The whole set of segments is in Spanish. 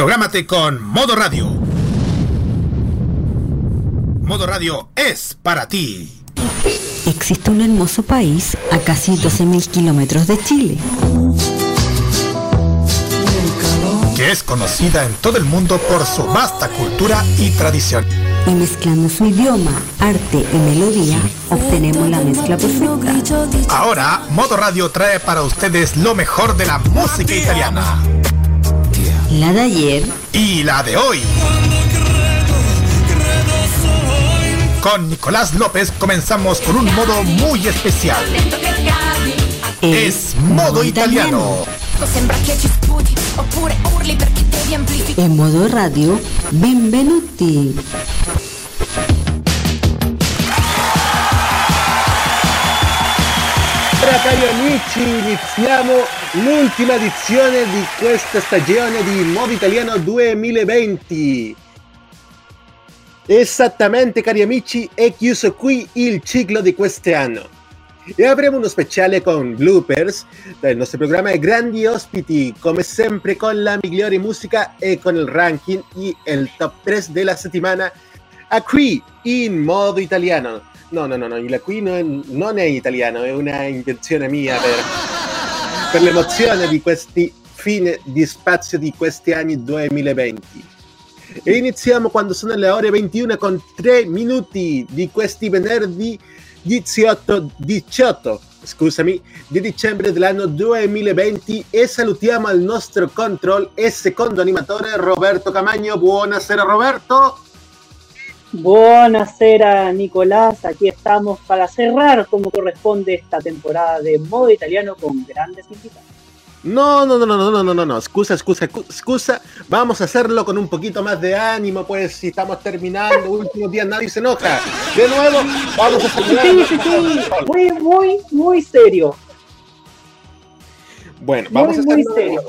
Prográmate con Modo Radio. Modo Radio es para ti. Existe un hermoso país a casi 12.000 kilómetros de Chile. Que es conocida en todo el mundo por su vasta cultura y tradición. Y mezclando su idioma, arte y melodía, obtenemos la mezcla perfecta. Ahora, Modo Radio trae para ustedes lo mejor de la música italiana. La de ayer y la de hoy. Con Nicolás López comenzamos con un modo muy especial. Es modo italiano. En modo radio, benvenuti. Cari amici, iniziamo l'ultima edizione di questa stagione di Modo Italiano 2020. Esattamente cari amici, è chiuso qui il ciclo di quest'anno. E avremo uno speciale con bloopers del nostro programma e grandi ospiti, come sempre con la migliore musica e con il ranking e il top 3 della settimana a qui in modo italiano. No, no, no, no, la qui non, non è italiano, è una invenzione mia per, per l'emozione di questi fine di spazio di questi anni 2020. E iniziamo quando sono le ore 21 con 3 minuti di questi venerdì 18, 18 scusami, di dicembre dell'anno 2020 e salutiamo al nostro control e secondo animatore Roberto Camagno. Buonasera Roberto. Buonasera Nicolás, aquí estamos para cerrar como corresponde esta temporada de modo italiano con grandes invitados. No, no, no, no, no, no, no, no, excusa, excusa, excusa. Vamos a hacerlo con un poquito más de ánimo, pues si estamos terminando, últimos días nadie se enoja. De nuevo, vamos a saludar. Sí, sí, sí, muy, muy, muy serio. Bueno, vamos a hacerlo. Muy serio.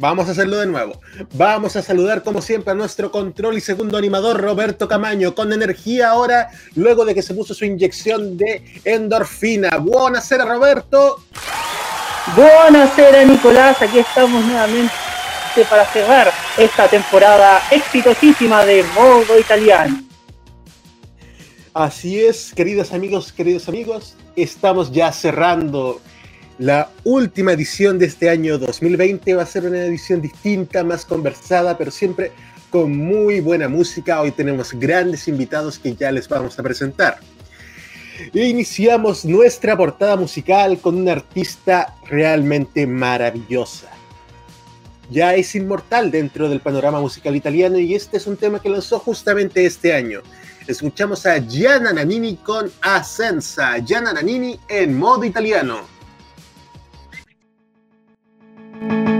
Vamos a hacerlo de nuevo. Vamos a saludar como siempre a nuestro control y segundo animador Roberto Camaño con energía ahora luego de que se puso su inyección de endorfina. Buonasera Roberto. Buonasera Nicolás, aquí estamos nuevamente para cerrar esta temporada exitosísima de modo italiano. Así es, queridos amigos, queridos amigos, estamos ya cerrando la última edición de este año 2020 va a ser una edición distinta, más conversada, pero siempre con muy buena música. Hoy tenemos grandes invitados que ya les vamos a presentar. E iniciamos nuestra portada musical con una artista realmente maravillosa. Ya es inmortal dentro del panorama musical italiano y este es un tema que lanzó justamente este año. Escuchamos a Gianna Nannini con Ascensa. Gianna Nannini en modo italiano. Thank you.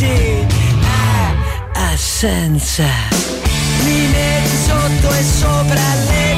A dire di sì? Ah, assenza. Mi metti sotto e sopra le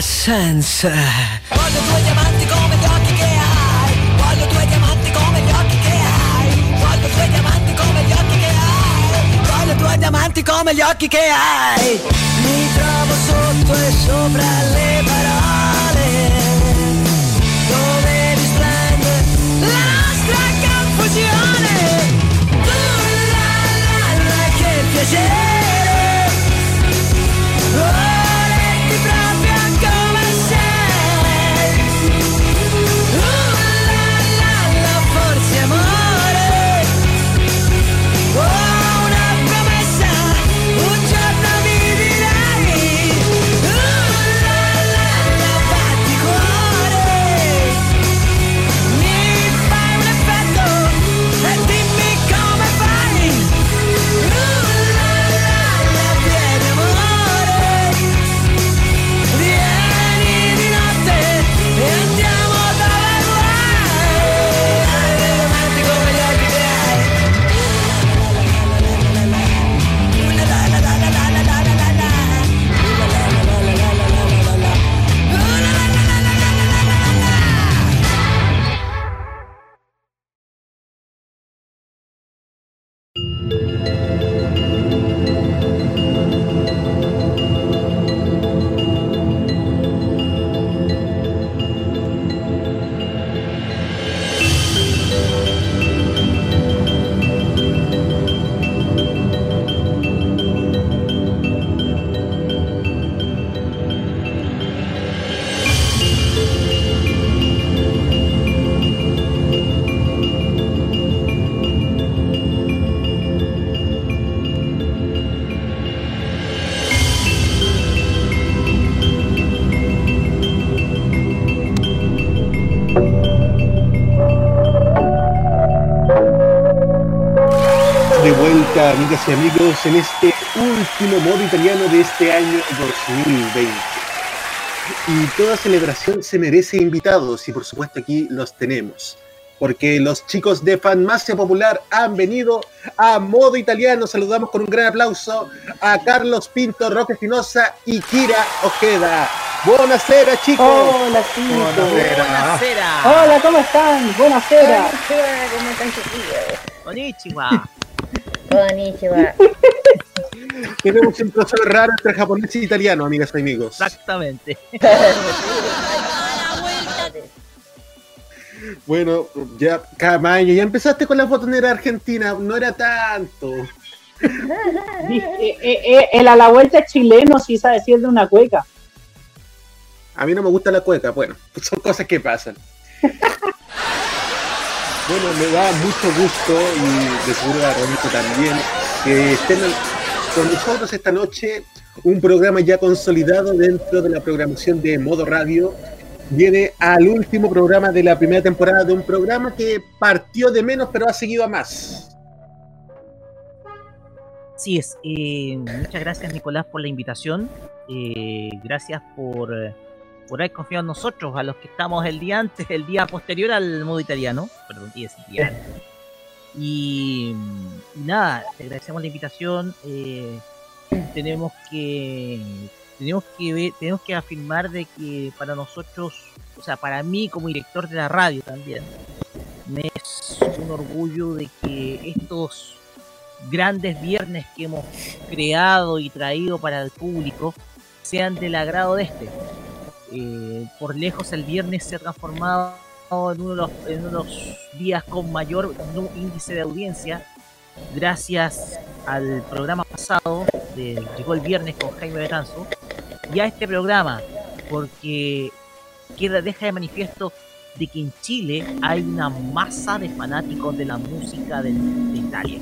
senza. Voglio due diamanti come gli occhi che hai. Voglio due diamanti come gli occhi che hai. Voglio due diamanti come gli occhi che hai. Voglio due diamanti come gli occhi che hai. Mi trovo sotto e sopra le parole, dove risplende la nostra confusione. Tu la la la che piacere, amigas y amigos, en este último modo italiano de este año 2020. Y toda celebración se merece invitados, y por supuesto aquí los tenemos. Porque los chicos de Fanmacia Popular han venido a modo italiano. Saludamos con un gran aplauso a Carlos Pinto, Roque Espinosa y Kira Ojeda. Buonasera, chicos. Hola, chicos. Buonasera. Hola, ¿cómo están? Buenasera. ¿Cómo están chiquillos? Konnichiwa. Konnichiwa. Tenemos un profesor raro entre japonés y italiano, amigas y amigos. Exactamente. Bueno, ya Camaño, ya empezaste con la botonera argentina, no era tanto. Eh, eh, eh, el a la vuelta es chileno, sí sabe decir de una cueca. A mí no me gusta la cueca, bueno, son cosas que pasan. Bueno, me da mucho gusto y de seguro a Romito también que estén con nosotros esta noche un programa ya consolidado dentro de la programación de Modo Radio. Viene al último programa de la primera temporada de un programa que partió de menos pero ha seguido a más. Así es. eh, muchas gracias, Nicolás, por la invitación. Eh, gracias por, por haber confiado en nosotros, a los que estamos el día antes, el día posterior al modo italiano. Perdón, día y nada, te agradecemos la invitación. eh, tenemos que tenemos que ver, tenemos que afirmar de que para nosotros, o sea, para mí como director de la radio también, me es un orgullo de que estos grandes viernes que hemos creado y traído para el público sean del agrado de este. Eh, por lejos el viernes se ha transformado en uno de los, días con mayor índice de audiencia gracias al programa pasado de Llegó el viernes con Jaime Betanzo y a este programa porque queda, deja de manifiesto de que en Chile hay una masa de fanáticos de la música de Italia.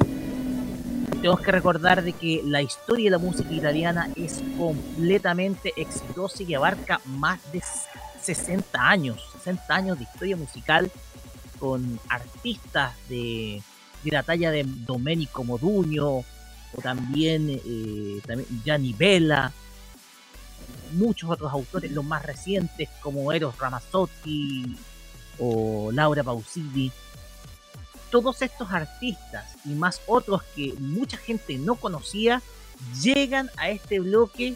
Tenemos que recordar de que la historia de la música italiana es completamente exitosa y abarca más de 60 años, 60 años de historia musical con artistas de, de la talla de Domenico Modugno o también, eh, también Gianni Bella, muchos otros autores, los más recientes como Eros Ramazzotti o Laura Pausini. Todos estos artistas y más otros que mucha gente no conocía llegan a este bloque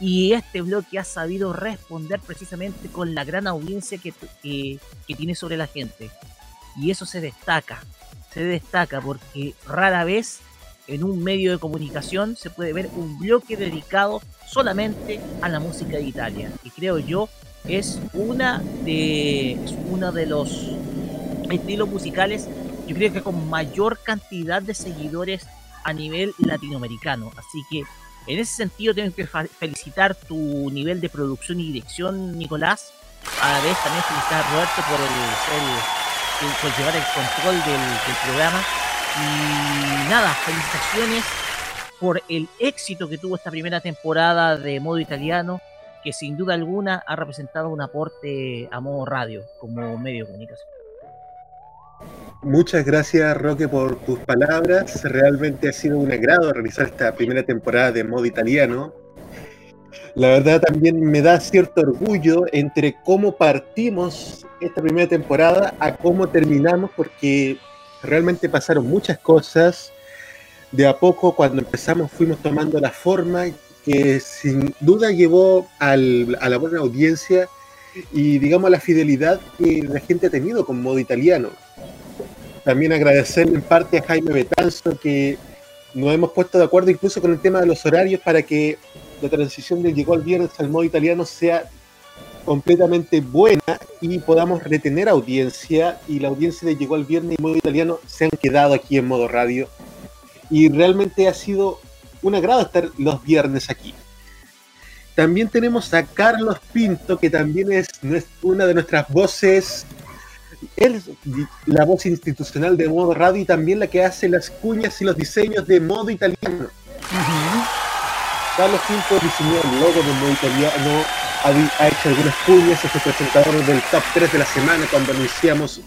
y este bloque ha sabido responder precisamente con la gran audiencia que, que, tiene sobre la gente. Y eso se destaca, se destaca porque rara vez en un medio de comunicación se puede ver un bloque dedicado solamente a la música de Italia. Y creo yo es una de es uno de los estilos musicales yo creo que con mayor cantidad de seguidores a nivel latinoamericano. Así que en ese sentido tengo que felicitar tu nivel de producción y dirección, Nicolás. A la vez también felicitar a Roberto por el, por llevar el control del programa. Y nada, felicitaciones por el éxito que tuvo esta primera temporada de modo italiano, que sin duda alguna ha representado un aporte a modo radio como medio de comunicación. Muchas gracias, Roque, por tus palabras. Realmente ha sido un agrado realizar esta primera temporada de modo italiano. La verdad también me da cierto orgullo entre cómo partimos esta primera temporada a cómo terminamos, porque realmente pasaron muchas cosas. De a poco, cuando empezamos, fuimos tomando la forma que sin duda llevó a la buena audiencia y, digamos, la fidelidad que la gente ha tenido con modo italiano. También agradecerle en parte a Jaime Betanzo que nos hemos puesto de acuerdo incluso con el tema de los horarios para que la transición de llegó al viernes al modo italiano sea completamente buena y podamos retener audiencia y la audiencia de llegó al viernes y modo italiano se han quedado aquí en modo radio y realmente ha sido un agrado estar los viernes aquí. También tenemos a Carlos Pinto, que también es una de nuestras voces él es la voz institucional de modo radio y también la que hace las cuñas y los diseños de modo italiano. Carlos Pinto diseñó el logo de modo italiano, ha, ha hecho algunas cuñas, es el presentador del top 3 de la semana cuando anunciamos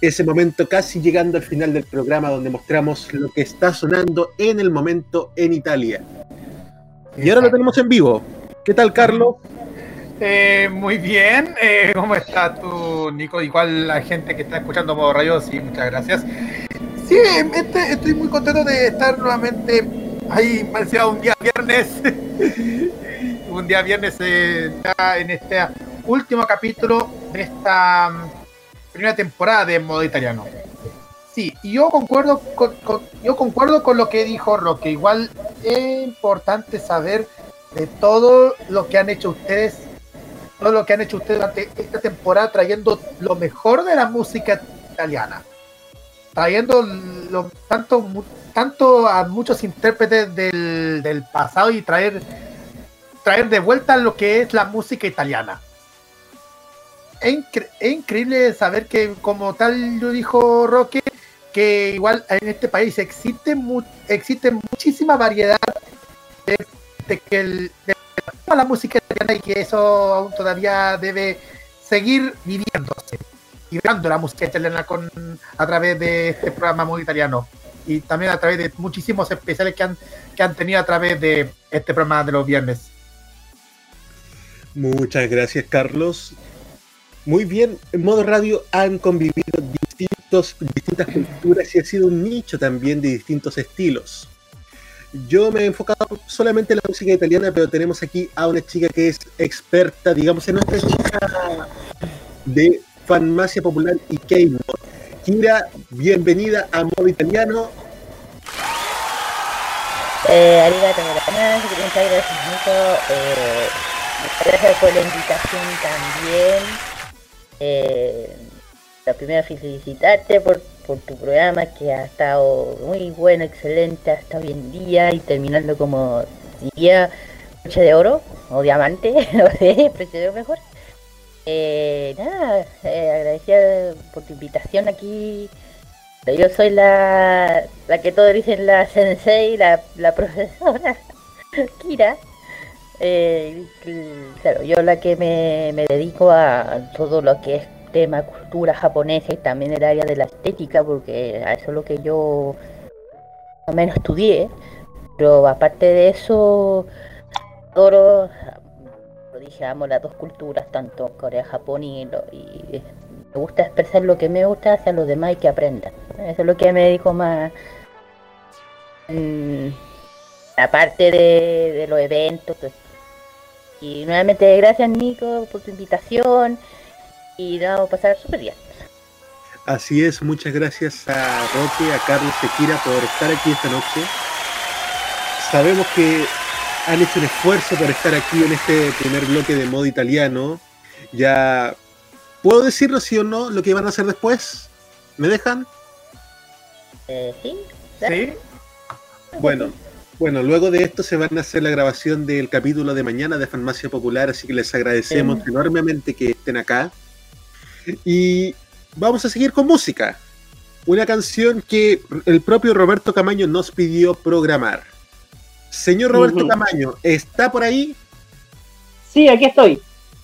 ese momento casi llegando al final del programa donde mostramos lo que está sonando en el momento en Italia. Y ahora lo tenemos en vivo. ¿Qué tal, Carlos? Eh, muy bien, eh, ¿cómo estás tú, Nico? Igual la gente que está escuchando Modo Radio, sí, muchas gracias. Sí, este- estoy muy contento de estar nuevamente ahí, parecía un día viernes, un día viernes eh, en este último capítulo de esta mm, primera temporada de Modo Italiano. Sí, y yo concuerdo con, con- yo concuerdo con lo que dijo Roque. Igual es importante saber de todo lo que han hecho ustedes todo lo que han hecho ustedes durante esta temporada trayendo lo mejor de la música italiana. Trayendo lo, tanto, tanto a muchos intérpretes del, del pasado y traer, traer de vuelta lo que es la música italiana. Es, incre- es increíble saber que, como tal lo dijo Roque, que igual en este país existe, existe muchísima variedad de, de de a la música italiana y que eso aún todavía debe seguir viviéndose y la música italiana con, a través de este programa muy italiano y también a través de muchísimos especiales que han, que han tenido a través de este programa de los viernes. Muchas gracias, Carlos. Muy bien, en modo radio han convivido distintos, distintas culturas y ha sido un nicho también de distintos estilos. Yo me he enfocado solamente en la música italiana, pero tenemos aquí a una chica que es experta, digamos, en nuestra chica de farmacia popular y K-Mod. Kira, bienvenida a modo italiano. Eh, arigato muchas gracias muchas gracias por la invitación también. Eh, la primera felicitarte por, por tu programa que ha estado muy bueno, excelente hasta hoy en día y terminando como diría broche de oro o diamante, no sé, oro mejor. Eh, nada, eh, por tu invitación aquí yo soy la, la que todos dicen la sensei, la, la profesora Kira. Eh, cl- claro, yo la que me, me dedico a todo lo que es tema cultura japonesa y también el área de la estética, porque eso es lo que yo o menos estudié. Pero aparte de eso, adoro, lo dije, amo las dos culturas, tanto Corea, Japón y, y me gusta expresar lo que me gusta hacia los demás y que aprendan. Eso es lo que me dedico más. mm, aparte de, de los eventos. pues. Y nuevamente gracias Nico por tu invitación y nos vamos a pasar súper bien. Así es, muchas gracias a Roque, a Carlos Tequira por estar aquí esta noche. Sabemos que han hecho un esfuerzo por estar aquí en este primer bloque de modo italiano. Ya, ¿puedo decirlo sí o no lo que van a hacer después? ¿Me dejan? Eh, sí. ¿Sí? Bueno, bueno, luego de esto se van a hacer la grabación del capítulo de mañana de Farmacia Popular, así que les agradecemos Sí. enormemente que estén acá. Y vamos a seguir con música. Una canción que el propio Roberto Camaño nos pidió programar. Señor Roberto. Camaño, ¿está por ahí? Sí, aquí estoy.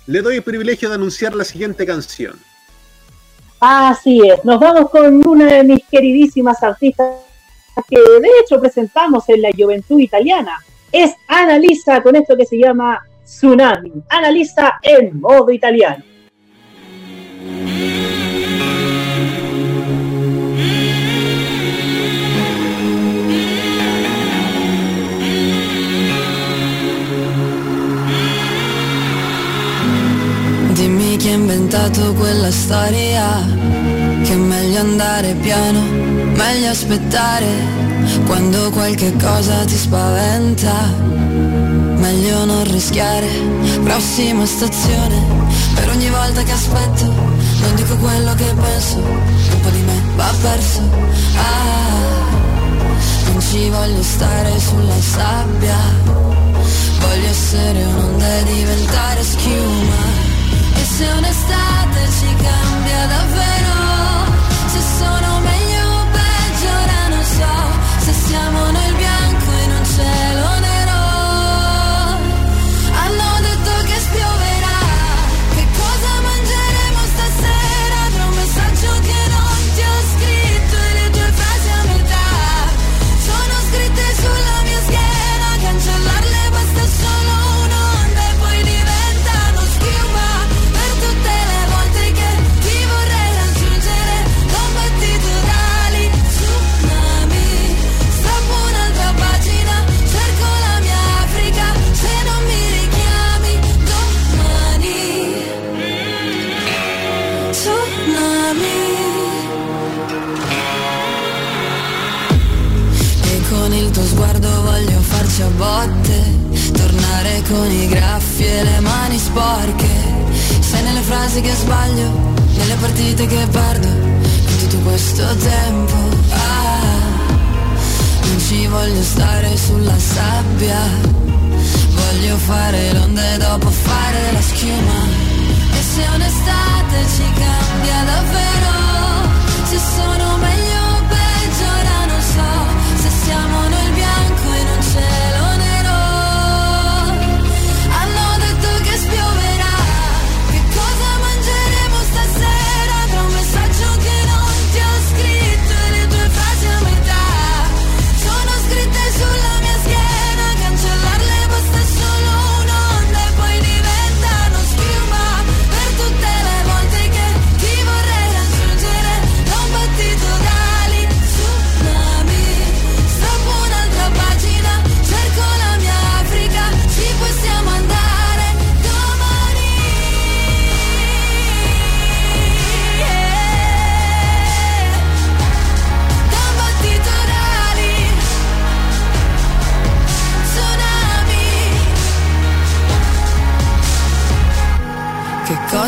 Le doy el privilegio de anunciar la siguiente canción. Así es, nos vamos con una de mis queridísimas artistas que de hecho presentamos en la Juventud Italiana. Es Analisa con esto que se llama Tsunami. Analiza en modo italiano. Inventato quella storia Che è meglio andare piano, meglio aspettare Quando qualche cosa ti spaventa Meglio non rischiare. Prossima stazione Per ogni volta che aspetto Non dico quello che penso Un po' di me va perso. Ah, non ci voglio stare sulla sabbia Voglio essere un'onda e diventare schiuma se un'estate ci cambia davvero frasi che sbaglio Nelle partite che perdo In tutto questo tempo. Ah, non ci voglio stare sulla sabbia. Voglio fare l'onda e dopo fare la schiuma. E se un'estate ci cambia davvero Se sono meglio o peggio ora non so Se siamo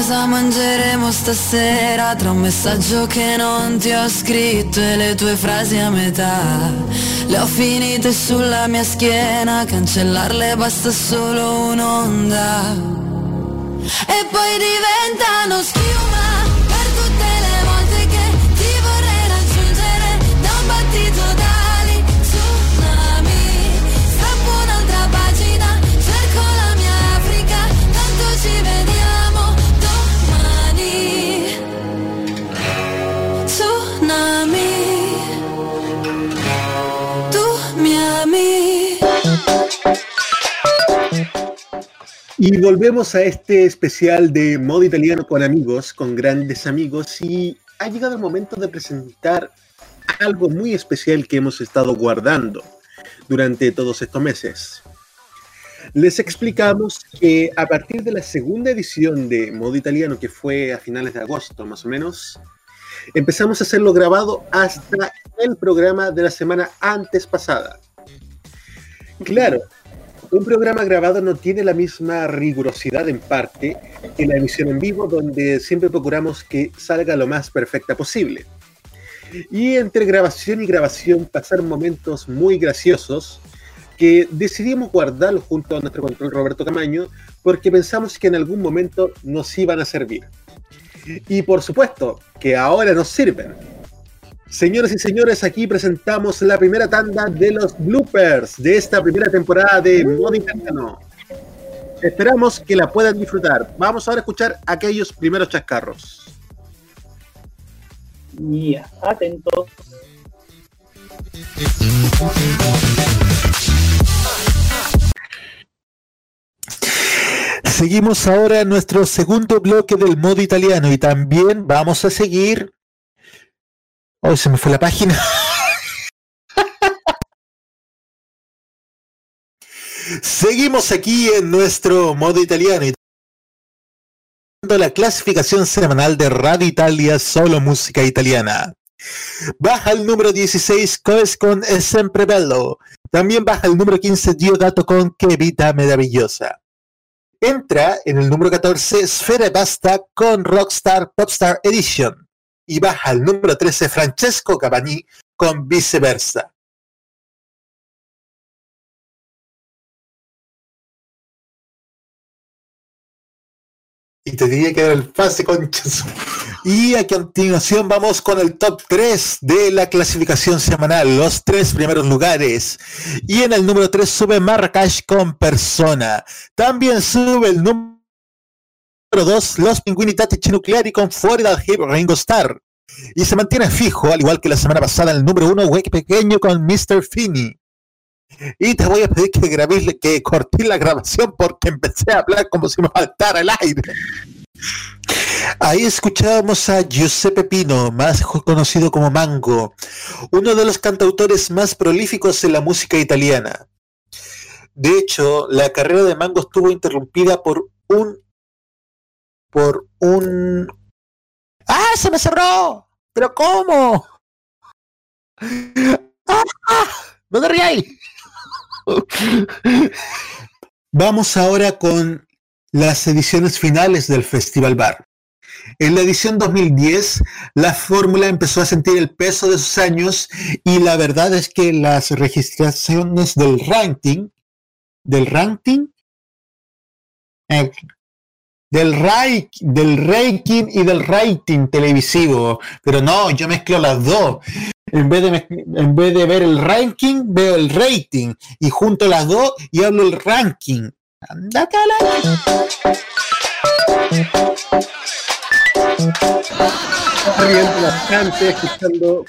cosa mangeremo stasera tra un messaggio che non ti ho scritto e le tue frasi a metà? Le ho finite sulla mia schiena, cancellarle basta solo un'onda. E poi diventano schiuma Y volvemos a este especial de modo italiano con amigos, con grandes amigos, y ha llegado el momento de presentar algo muy especial que hemos estado guardando durante todos estos meses. Les explicamos que a partir de la segunda edición de modo italiano, que fue a finales de agosto más o menos, Empezamos a hacerlo grabado hasta el programa de la semana antes pasada. Claro, un programa grabado no tiene la misma rigurosidad en parte que la emisión en vivo, donde siempre procuramos que salga lo más perfecta posible. Y entre grabación y grabación pasaron momentos muy graciosos que decidimos guardarlo junto a nuestro control Roberto Camaño porque pensamos que en algún momento nos iban a servir. Y por supuesto que ahora nos sirven. Señoras y señores, aquí presentamos la primera tanda de los bloopers de esta primera temporada de Modo Italiano. Esperamos que la puedan disfrutar. Vamos ahora a escuchar aquellos primeros chascarros. Ya, atentos. Seguimos ahora en nuestro segundo bloque del modo italiano y también vamos a seguir. Hoy se me fue la página. Seguimos aquí en nuestro modo italiano la clasificación semanal de Radio Italia Solo Música Italiana. Baja el número 16 Coes con Es Sempre Bello. También baja el número 15 Diodato con Que Vita Maravillosa. Entra en el número 14 Sfera Basta con Rockstar Popstar Edition. Y baja el número 13 Francesco Cavani con Viceversa. Y te diría que era el pase conchas. Y a continuación vamos con el top 3 de la clasificación semanal, los tres primeros lugares. Y en el número 3 sube Marrakech con persona. También sube el número 2 Los Pinguini Tatici Nucleari con Florida Hip Ringo Star. Y se mantiene fijo, al igual que la semana pasada, en el número 1 Wake Pequeño con Mr. Finney. Y te voy a pedir que grabéis, que corté la grabación porque empecé a hablar como si me faltara el aire. Ahí escuchábamos a Giuseppe Pino, más conocido como Mango, uno de los cantautores más prolíficos en la música italiana. De hecho, la carrera de Mango estuvo interrumpida por un por un ¡Ah, se me cerró! ¿Pero cómo? ¡Ah! ¡No te! Vamos ahora con las ediciones finales del Festival Bar. En la edición 2010, la fórmula empezó a sentir el peso de sus años y la verdad es que las registraciones del ranking, del ranking, eh, del, rai- del ranking y del rating televisivo, pero no, yo mezclo las dos. En vez, de, en vez de ver el ranking, veo el rating y junto las dos y hablo el ranking. Andate a la... escuchando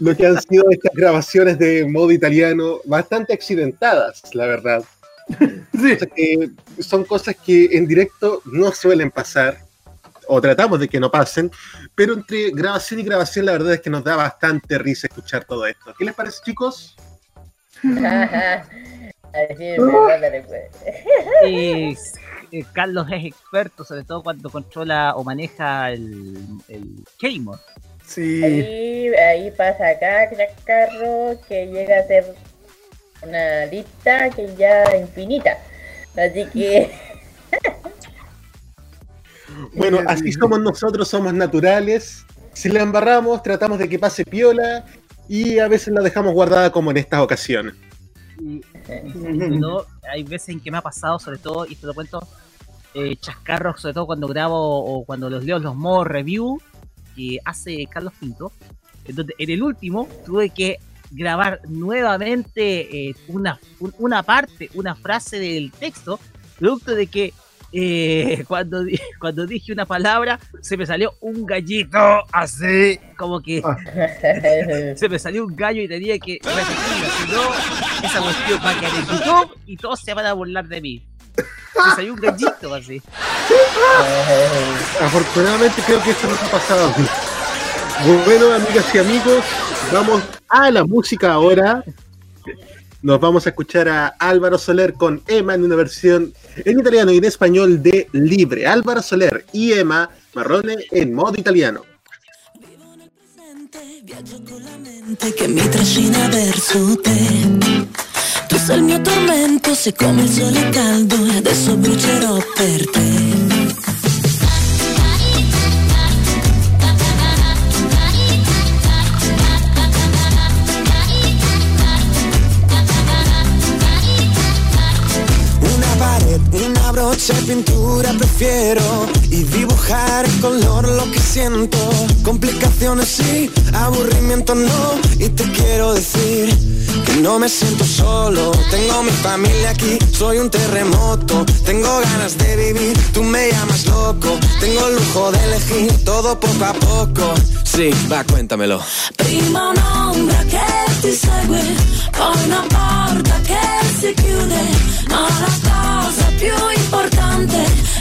lo que han sido estas grabaciones de modo italiano, bastante accidentadas, la verdad. O sea que son cosas que en directo no suelen pasar, o tratamos de que no pasen, pero entre grabación y grabación la verdad es que nos da bastante risa escuchar todo esto. ¿Qué les parece, chicos? Recuerdo. Eh, eh, Carlos es experto, sobre todo cuando controla o maneja el, el Keymore. Sí. Ahí, ahí pasa acá, Carro, que llega a ser una lista que ya infinita. Así que Bueno, así somos nosotros, somos naturales. Si la embarramos, tratamos de que pase piola y a veces la dejamos guardada como en estas ocasiones. Y, y todo, hay veces en que me ha pasado, sobre todo, y te lo cuento, eh, chascarros, sobre todo cuando grabo o cuando los leo los modos review que hace Carlos Pinto. Entonces, en el último tuve que grabar nuevamente eh, una, un- una parte, una frase del texto, producto de que eh, cuando, cuando dije una palabra se me salió un gallito así, como que se me salió un gallo y tenía que repetirlo, si no, esa cuestión va a quedar en YouTube y todos se van a burlar de mí. Me salió un gallito así. Afortunadamente creo que esto no ha pasado. Bueno, amigas y amigos, vamos a la música ahora. Nos vamos a escuchar a Álvaro Soler con Emma en una versión en italiano y en español de Libre. Álvaro Soler y Emma Marrone en modo italiano. Viaggio con la mente che mi trascina verso te. Tu sei il mio tormento, sei come il sole caldo adesso brucerò per te. De pintura prefiero y dibujar en color lo que siento. Complicaciones sí, aburrimiento no. Y te quiero decir que no me siento solo. Tengo mi familia aquí, soy un terremoto. Tengo ganas de vivir, tú me llamas loco. Tengo el lujo de elegir todo poco a poco. Sí, va, cuéntamelo. Prima un'ombra che ti segue, poi una porta che si chiude, ma la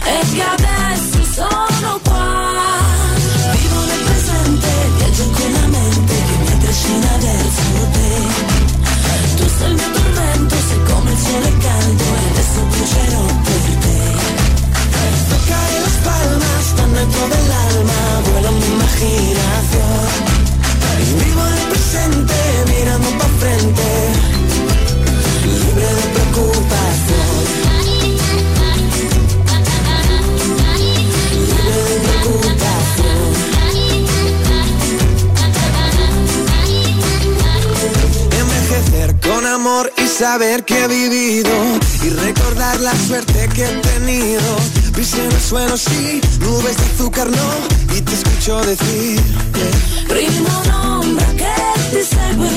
è che adesso sono qua. Vivo nel presente, viaggio la mente che mi trascina verso te. Tu sei il mio tormento, sei come il sole caldo e adesso brucerò per te. Tocar las palmas tan dentro del alma, vuelo mi imaginación. Amor y saber que he vivido y recordar la suerte que he tenido. Pisé en el suelo, sí, nubes de azúcar no, y te escucho decir Prima un'ombra che ti segue,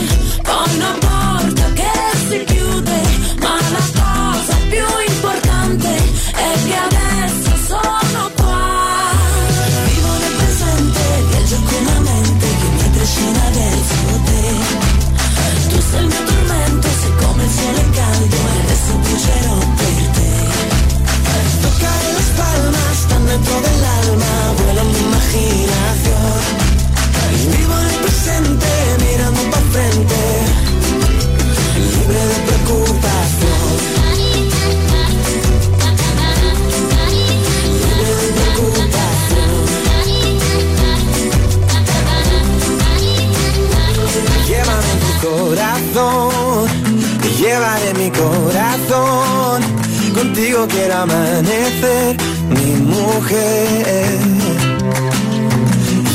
poi una porta che si chiude, ma la cosa più importante è che te llevaré mi corazón. Contigo quiero amanecer, mi mujer.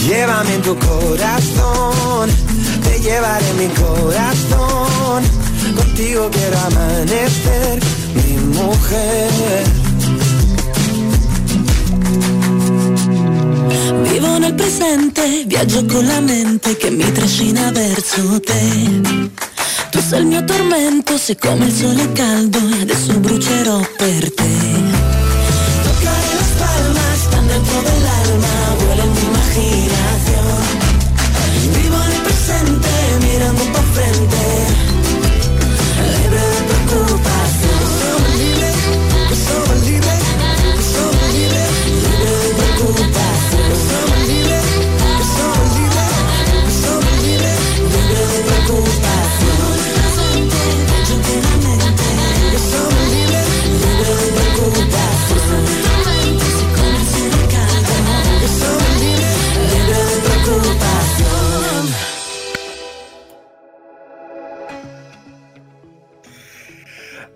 Llévame en tu corazón, te llevaré mi corazón. Contigo quiero amanecer, mi mujer. Vivo nel presente, viaggio con la mente che mi trascina verso te. Il mio tormento, sei come il sole caldo e adesso brucerò per te.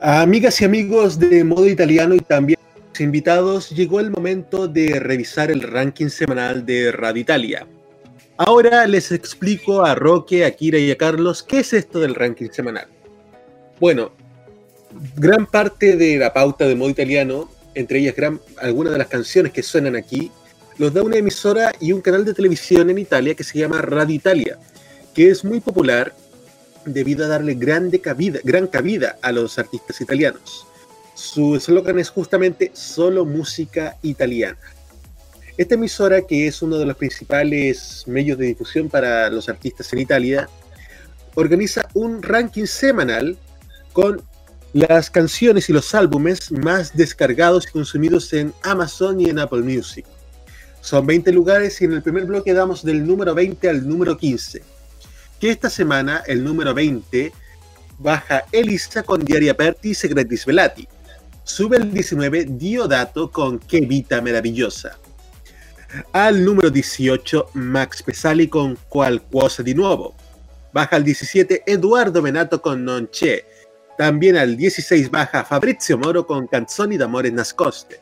Amigas y amigos de modo italiano y también invitados, llegó el momento de revisar el ranking semanal de Radio Italia. Ahora les explico a Roque, a Kira y a Carlos qué es esto del ranking semanal. Bueno, gran parte de la pauta de modo italiano, entre ellas algunas de las canciones que suenan aquí, los da una emisora y un canal de televisión en Italia que se llama Radio Italia, que es muy popular debido a darle grande cabida, gran cabida a los artistas italianos. Su eslogan es justamente solo música italiana. Esta emisora, que es uno de los principales medios de difusión para los artistas en Italia, organiza un ranking semanal con las canciones y los álbumes más descargados y consumidos en Amazon y en Apple Music. Son 20 lugares y en el primer bloque damos del número 20 al número 15. Que esta semana el número 20 baja Elisa con Diaria Aperti y Secretis Velati. Sube el 19 Diodato con Qué Vita Maravillosa. Al número 18, Max Pesali con Qualcosa di Nuovo. Baja al 17, Eduardo Benato con Non C'è. También al 16 baja Fabrizio Moro con Canzoni d'amore nascoste.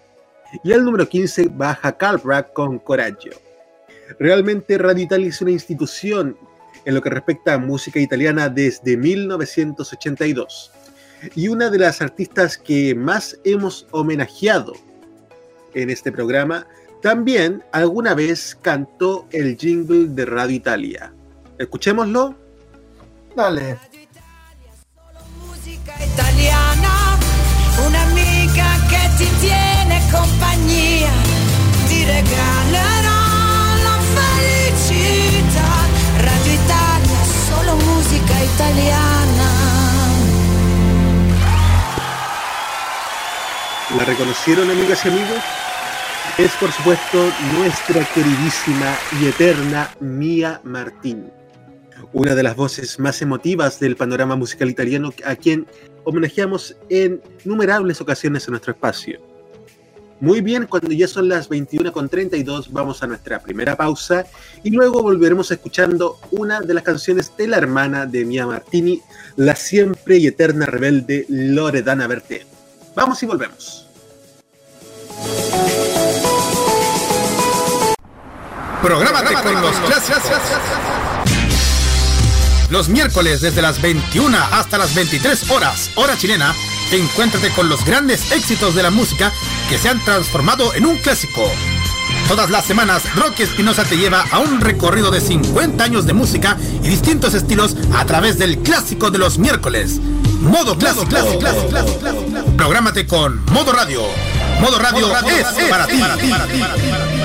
Y al número 15 baja Calbrack con Coraggio. Realmente Radio Italia es una institución en lo que respecta a música italiana desde 1982 y una de las artistas que más hemos homenajeado en este programa también alguna vez cantó el jingle de Radio Italia. Escuchémoslo. Dale. Italiana, un'amica che ti tiene compagnia, ti regalerà italiana. ¿La reconocieron, amigas y amigos? Es, por supuesto, nuestra queridísima y eterna Mia Martín, una de las voces más emotivas del panorama musical italiano, a quien homenajeamos en innumerables ocasiones en nuestro espacio. Muy bien, cuando ya son las 21.32 vamos a nuestra primera pausa y luego volveremos escuchando una de las canciones de la hermana de Mia Martini, la siempre y eterna rebelde Loredana Berté. Vamos y volvemos. Prográmate con los clásicos. Los miércoles desde las 21 hasta las 23 horas, hora chilena, encuéntrate con los grandes éxitos de la música que se han transformado en un clásico. Todas las semanas, Rocky Espinosa te lleva a un recorrido de 50 años de música y distintos estilos a través del clásico de los miércoles. Modo clásico, clásico, clásico, clásico, clásico. Prográmate con Modo Radio. Modo Radio, es, para ti. Para ti, para ti, para ti.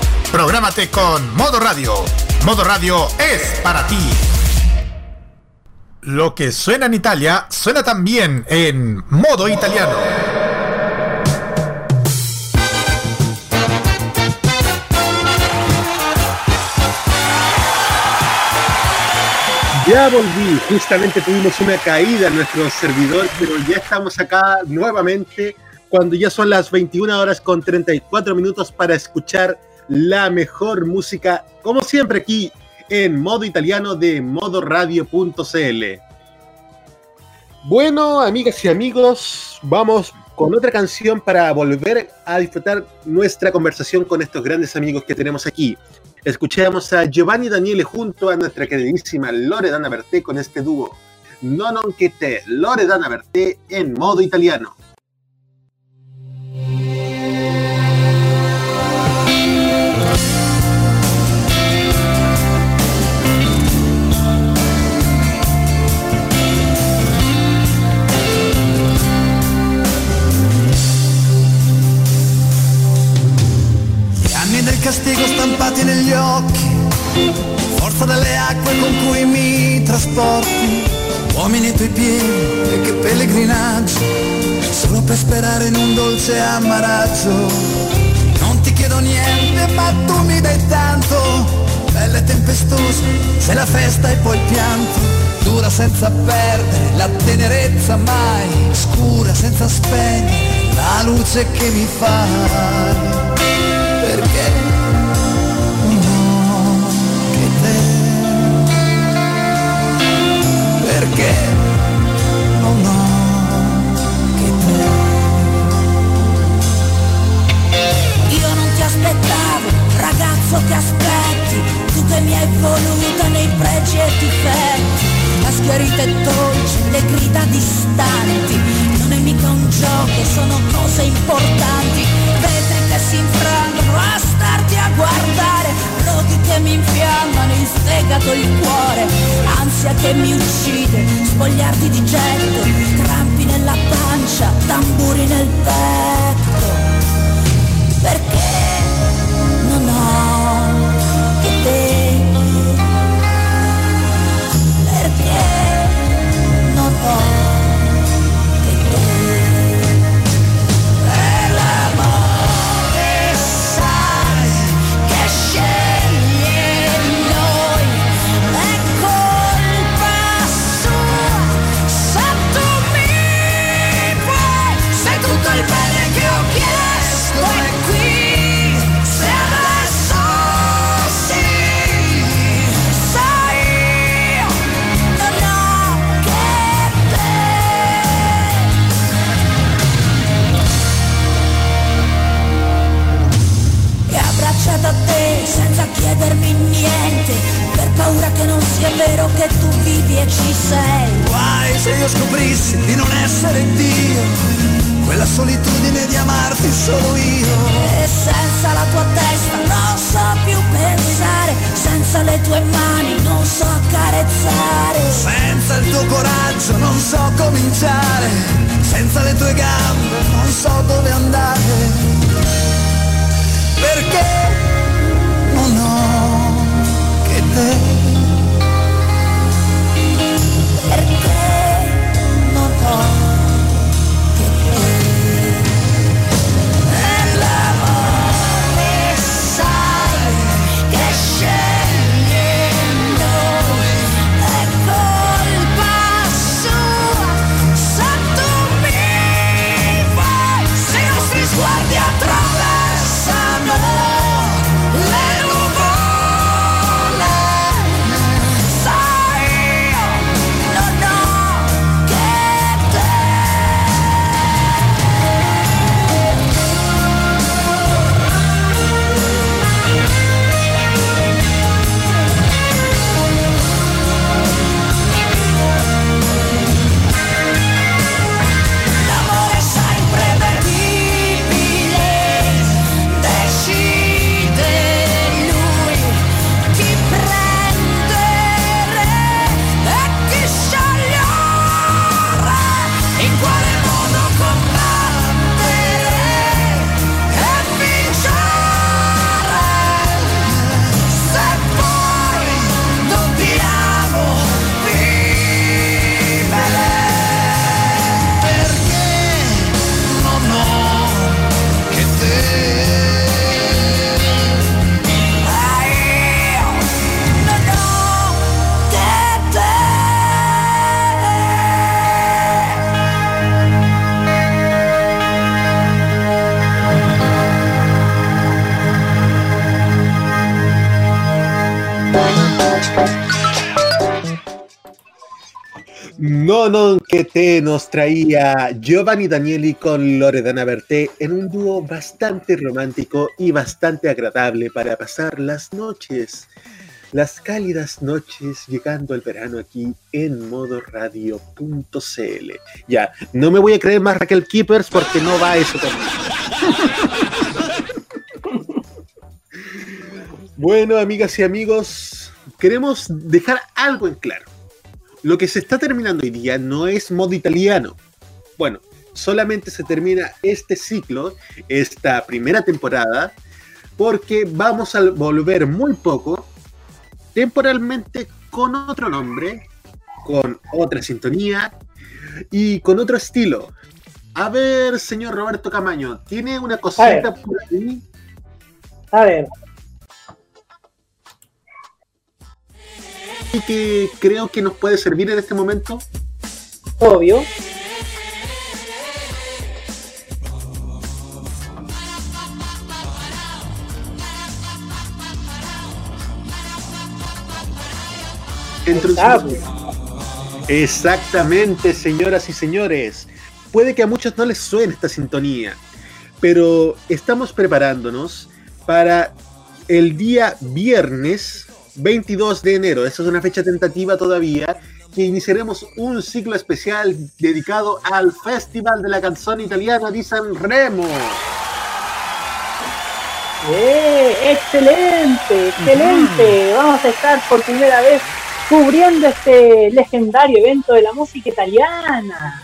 Prográmate con Modo Radio. Modo Radio es para ti. Lo que suena en Italia suena también en modo italiano. Ya volví, justamente tuvimos una caída en nuestro servidor, pero ya estamos acá nuevamente cuando ya son las 21 horas con 34 minutos para escuchar la mejor música, como siempre aquí en modo italiano de modoradio.cl. Bueno, amigas y amigos, vamos con otra canción para volver a disfrutar nuestra conversación con estos grandes amigos que tenemos aquí. Escuchamos a Giovanni Daniele junto a nuestra queridísima Loredana Berté con este dúo. Non che te, Loredana Berté en modo italiano. Castigo stampati negli occhi, forza delle acque con cui mi trasporti, uomini ai tuoi piedi e che pellegrinaggio, solo per sperare in un dolce amaraggio. Non ti chiedo niente, ma tu mi dai tanto, bella e tempestosa, sei la festa e poi il pianto, dura senza perdere la tenerezza mai, scura senza spegnere la luce che mi fai perché non ho che te. Io non ti aspettavo, ragazzo che aspetti, tu che mi hai voluta nei pregi e difetti, la schiarita è dolce, le grida distanti, non è mica un gioco, sono cose importanti, vetri che si infrangono a starti a guardare, roghi che mi infiammano il fegato, il cuore, anzi l'ansia che mi uccide, spogliarti di getto, crampi nella pancia, tamburi nel petto. Perché non ho che te? Perché non ho Senza le tue gambe nos traía Giovanni Danieli con Loredana Berté en un dúo bastante romántico y bastante agradable para pasar las noches, las cálidas noches llegando el verano aquí en modoradio.cl. Ya, no me voy a creer más Raquel Keepers porque no va eso también. bueno, amigas y amigos, queremos dejar algo en claro lo que se está terminando hoy día no es modo italiano. Bueno, solamente se termina este ciclo, esta primera temporada, porque vamos a volver muy poco, temporalmente con otro nombre, con otra sintonía y con otro estilo. A ver, señor Roberto Camaño, ¿tiene una cosita por ahí? A ver, que creo que nos puede servir en este momento? obvio. Entonces- pues. Exactamente, señoras y señores. Puede que a muchos no les suene esta sintonía, pero estamos preparándonos para el día viernes 22 de enero. Esa es una fecha tentativa todavía, que iniciaremos un ciclo especial dedicado al Festival de la Canción Italiana di San Remo. ¡Eh! ¡Excelente! ¡Excelente! Vamos a estar por primera vez cubriendo este legendario evento de la música italiana.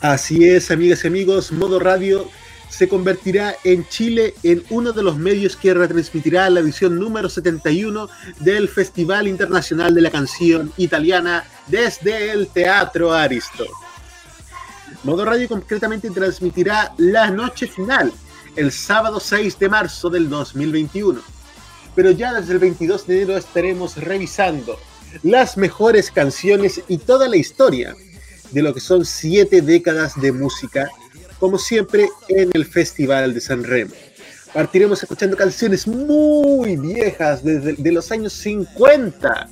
Así es, amigas y amigos, Modo Radio se convertirá en Chile en uno de los medios que retransmitirá la edición número 71 del Festival Internacional de la Canción Italiana desde el Teatro Aristo. Modo Radio concretamente transmitirá la noche final el sábado 6 de marzo del 2021. Pero ya desde el 22 de enero estaremos revisando las mejores canciones y toda la historia de lo que son siete décadas de música como siempre, en el Festival de San Remo. Partiremos escuchando canciones muy viejas, desde de los años 50,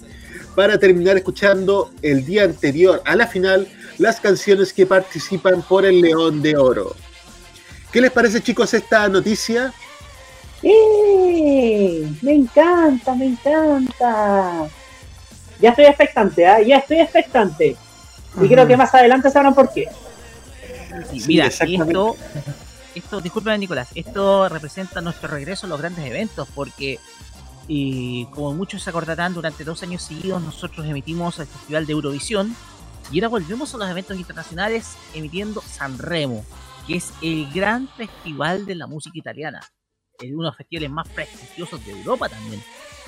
para terminar escuchando el día anterior a la final las canciones que participan por el León de Oro. ¿Qué les parece, chicos, esta noticia? ¡Eh! Me encanta, me encanta. Ya estoy expectante, ¿ah? ya estoy expectante. Y creo que más adelante sabrán por qué mira, esto, esto, disculpen Nicolás, esto representa nuestro regreso a los grandes eventos, porque y como muchos se acordarán, durante dos años seguidos nosotros emitimos el Festival de Eurovisión y ahora volvemos a los eventos internacionales emitiendo San Remo, que es el gran festival de la música italiana, es uno de los festivales más prestigiosos de Europa también.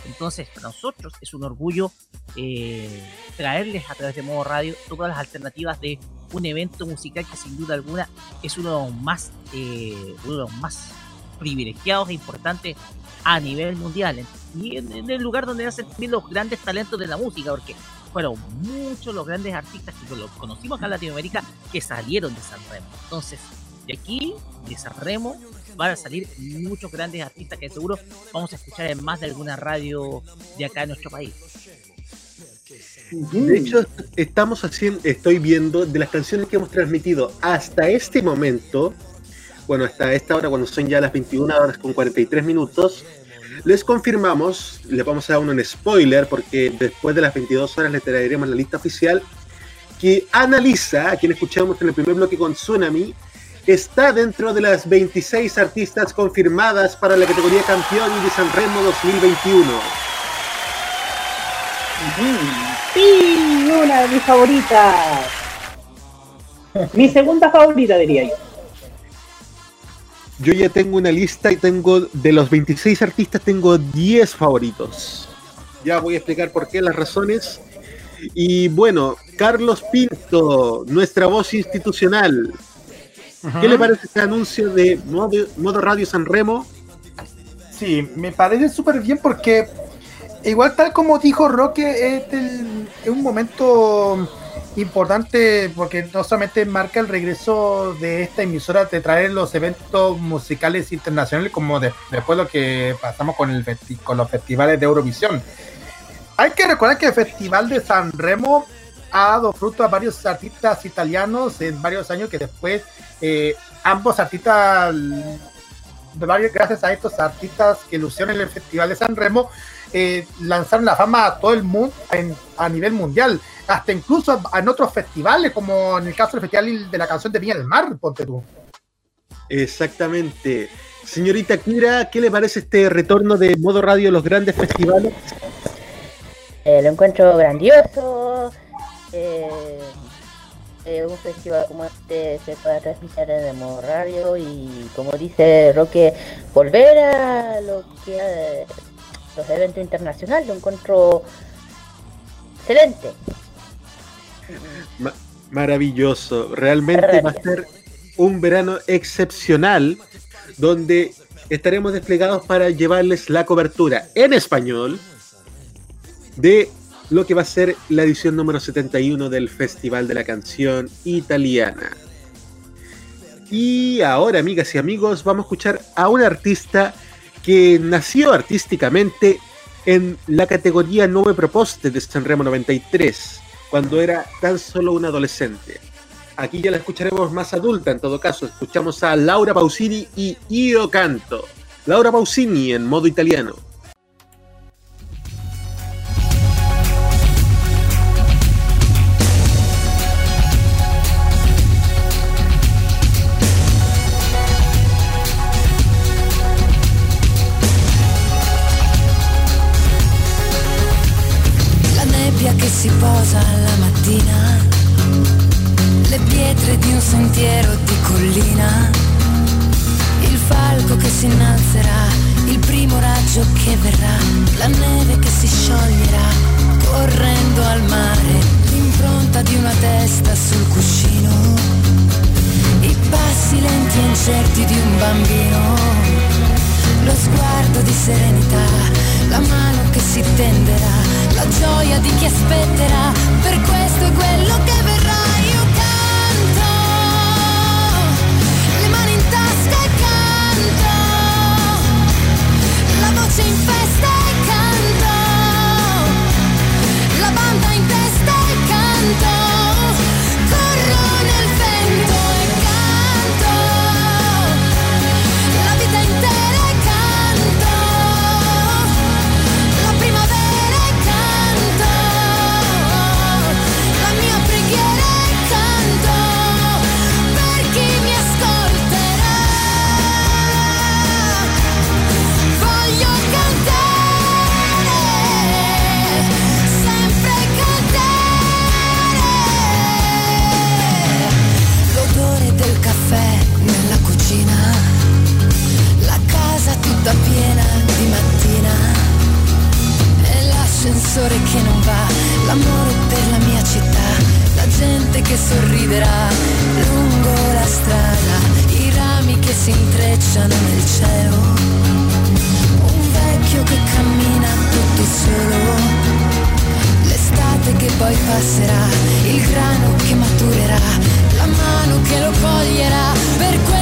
Entonces, para nosotros es un orgullo eh, traerles a través de modo radio todas las alternativas de un evento musical que sin duda alguna es uno de los más, eh, uno de los más privilegiados e importantes a nivel mundial. Y en, el lugar donde nacen también los grandes talentos de la música, porque fueron muchos los grandes artistas que los conocimos acá en Latinoamérica que salieron de San Remo. Entonces, de aquí, de San Remo, van a salir muchos grandes artistas que seguro vamos a escuchar en más de alguna radio de acá en nuestro país. De hecho, estamos haciendo, estoy viendo de las canciones que hemos transmitido hasta este momento, bueno, hasta esta hora, cuando son ya las 21 horas con 43 minutos, les confirmamos, les vamos a dar un spoiler, porque después de las 22 horas les traeremos la lista oficial, que analiza, a quien escuchamos en el primer bloque con Tsunami, está dentro de las 26 artistas confirmadas para la categoría campeón de Sanremo 2021. Sí, una de mis favoritas. Mi segunda favorita, diría yo. Yo ya tengo una lista y tengo, de los 26 artistas, tengo 10 favoritos. Ya voy a explicar por qué, las razones. Y bueno, Carlos Pinto, nuestra voz institucional, ¿Qué le parece este anuncio de modo, Radio San Remo? Sí, me parece súper bien porque igual tal como dijo Roque, es, un momento importante porque no solamente marca el regreso de esta emisora de traer los eventos musicales internacionales como después lo que pasamos con, el con los festivales de Eurovisión. Hay que recordar que el Festival de San Remo ha dado fruto a varios artistas italianos en varios años que después eh, ambos artistas, gracias a estos artistas que lucieron en el Festival de San Remo, eh, lanzaron la fama a todo el mundo a nivel mundial, hasta incluso en otros festivales, como en el caso del Festival de la Canción de Viña del Mar, ponte tú. Exactamente. Señorita Kira, ¿qué le parece este retorno de modo radio a los grandes festivales? Eh, lo encuentro grandioso. Eh, un festival como este se pueda transmitir en el radio y como dice Roque, volver a lo que los eventos internacionales, lo encuentro excelente. maravilloso, realmente va a ser un verano excepcional donde estaremos desplegados para llevarles la cobertura en español de lo que va a ser la edición número 71 del Festival de la Canción Italiana. Y ahora, amigas y amigos, vamos a escuchar a un artista que nació artísticamente en la categoría 9 Proposte de Sanremo 93, cuando era tan solo un adolescente. Aquí ya la escucharemos más adulta en todo caso. Escuchamos a Laura Pausini y Io Canto. Laura Pausini en modo italiano. Mattina, le pietre di un sentiero di collina, il falco che si innalzerà, il primo raggio che verrà, la neve che si scioglierà, correndo al mare, l'impronta di una testa sul cuscino, i passi lenti e incerti di un bambino lo sguardo di serenità, la mano che si tenderà, gioia di chi aspetterà, per questo è quello che piena di mattina. E l'ascensore che non va, l'amore per la mia città, la gente che sorriderà lungo la strada, i rami che si intrecciano nel cielo, un vecchio che cammina tutto solo. L'estate che poi passerà, il grano che maturerà, la mano che lo coglierà, per quello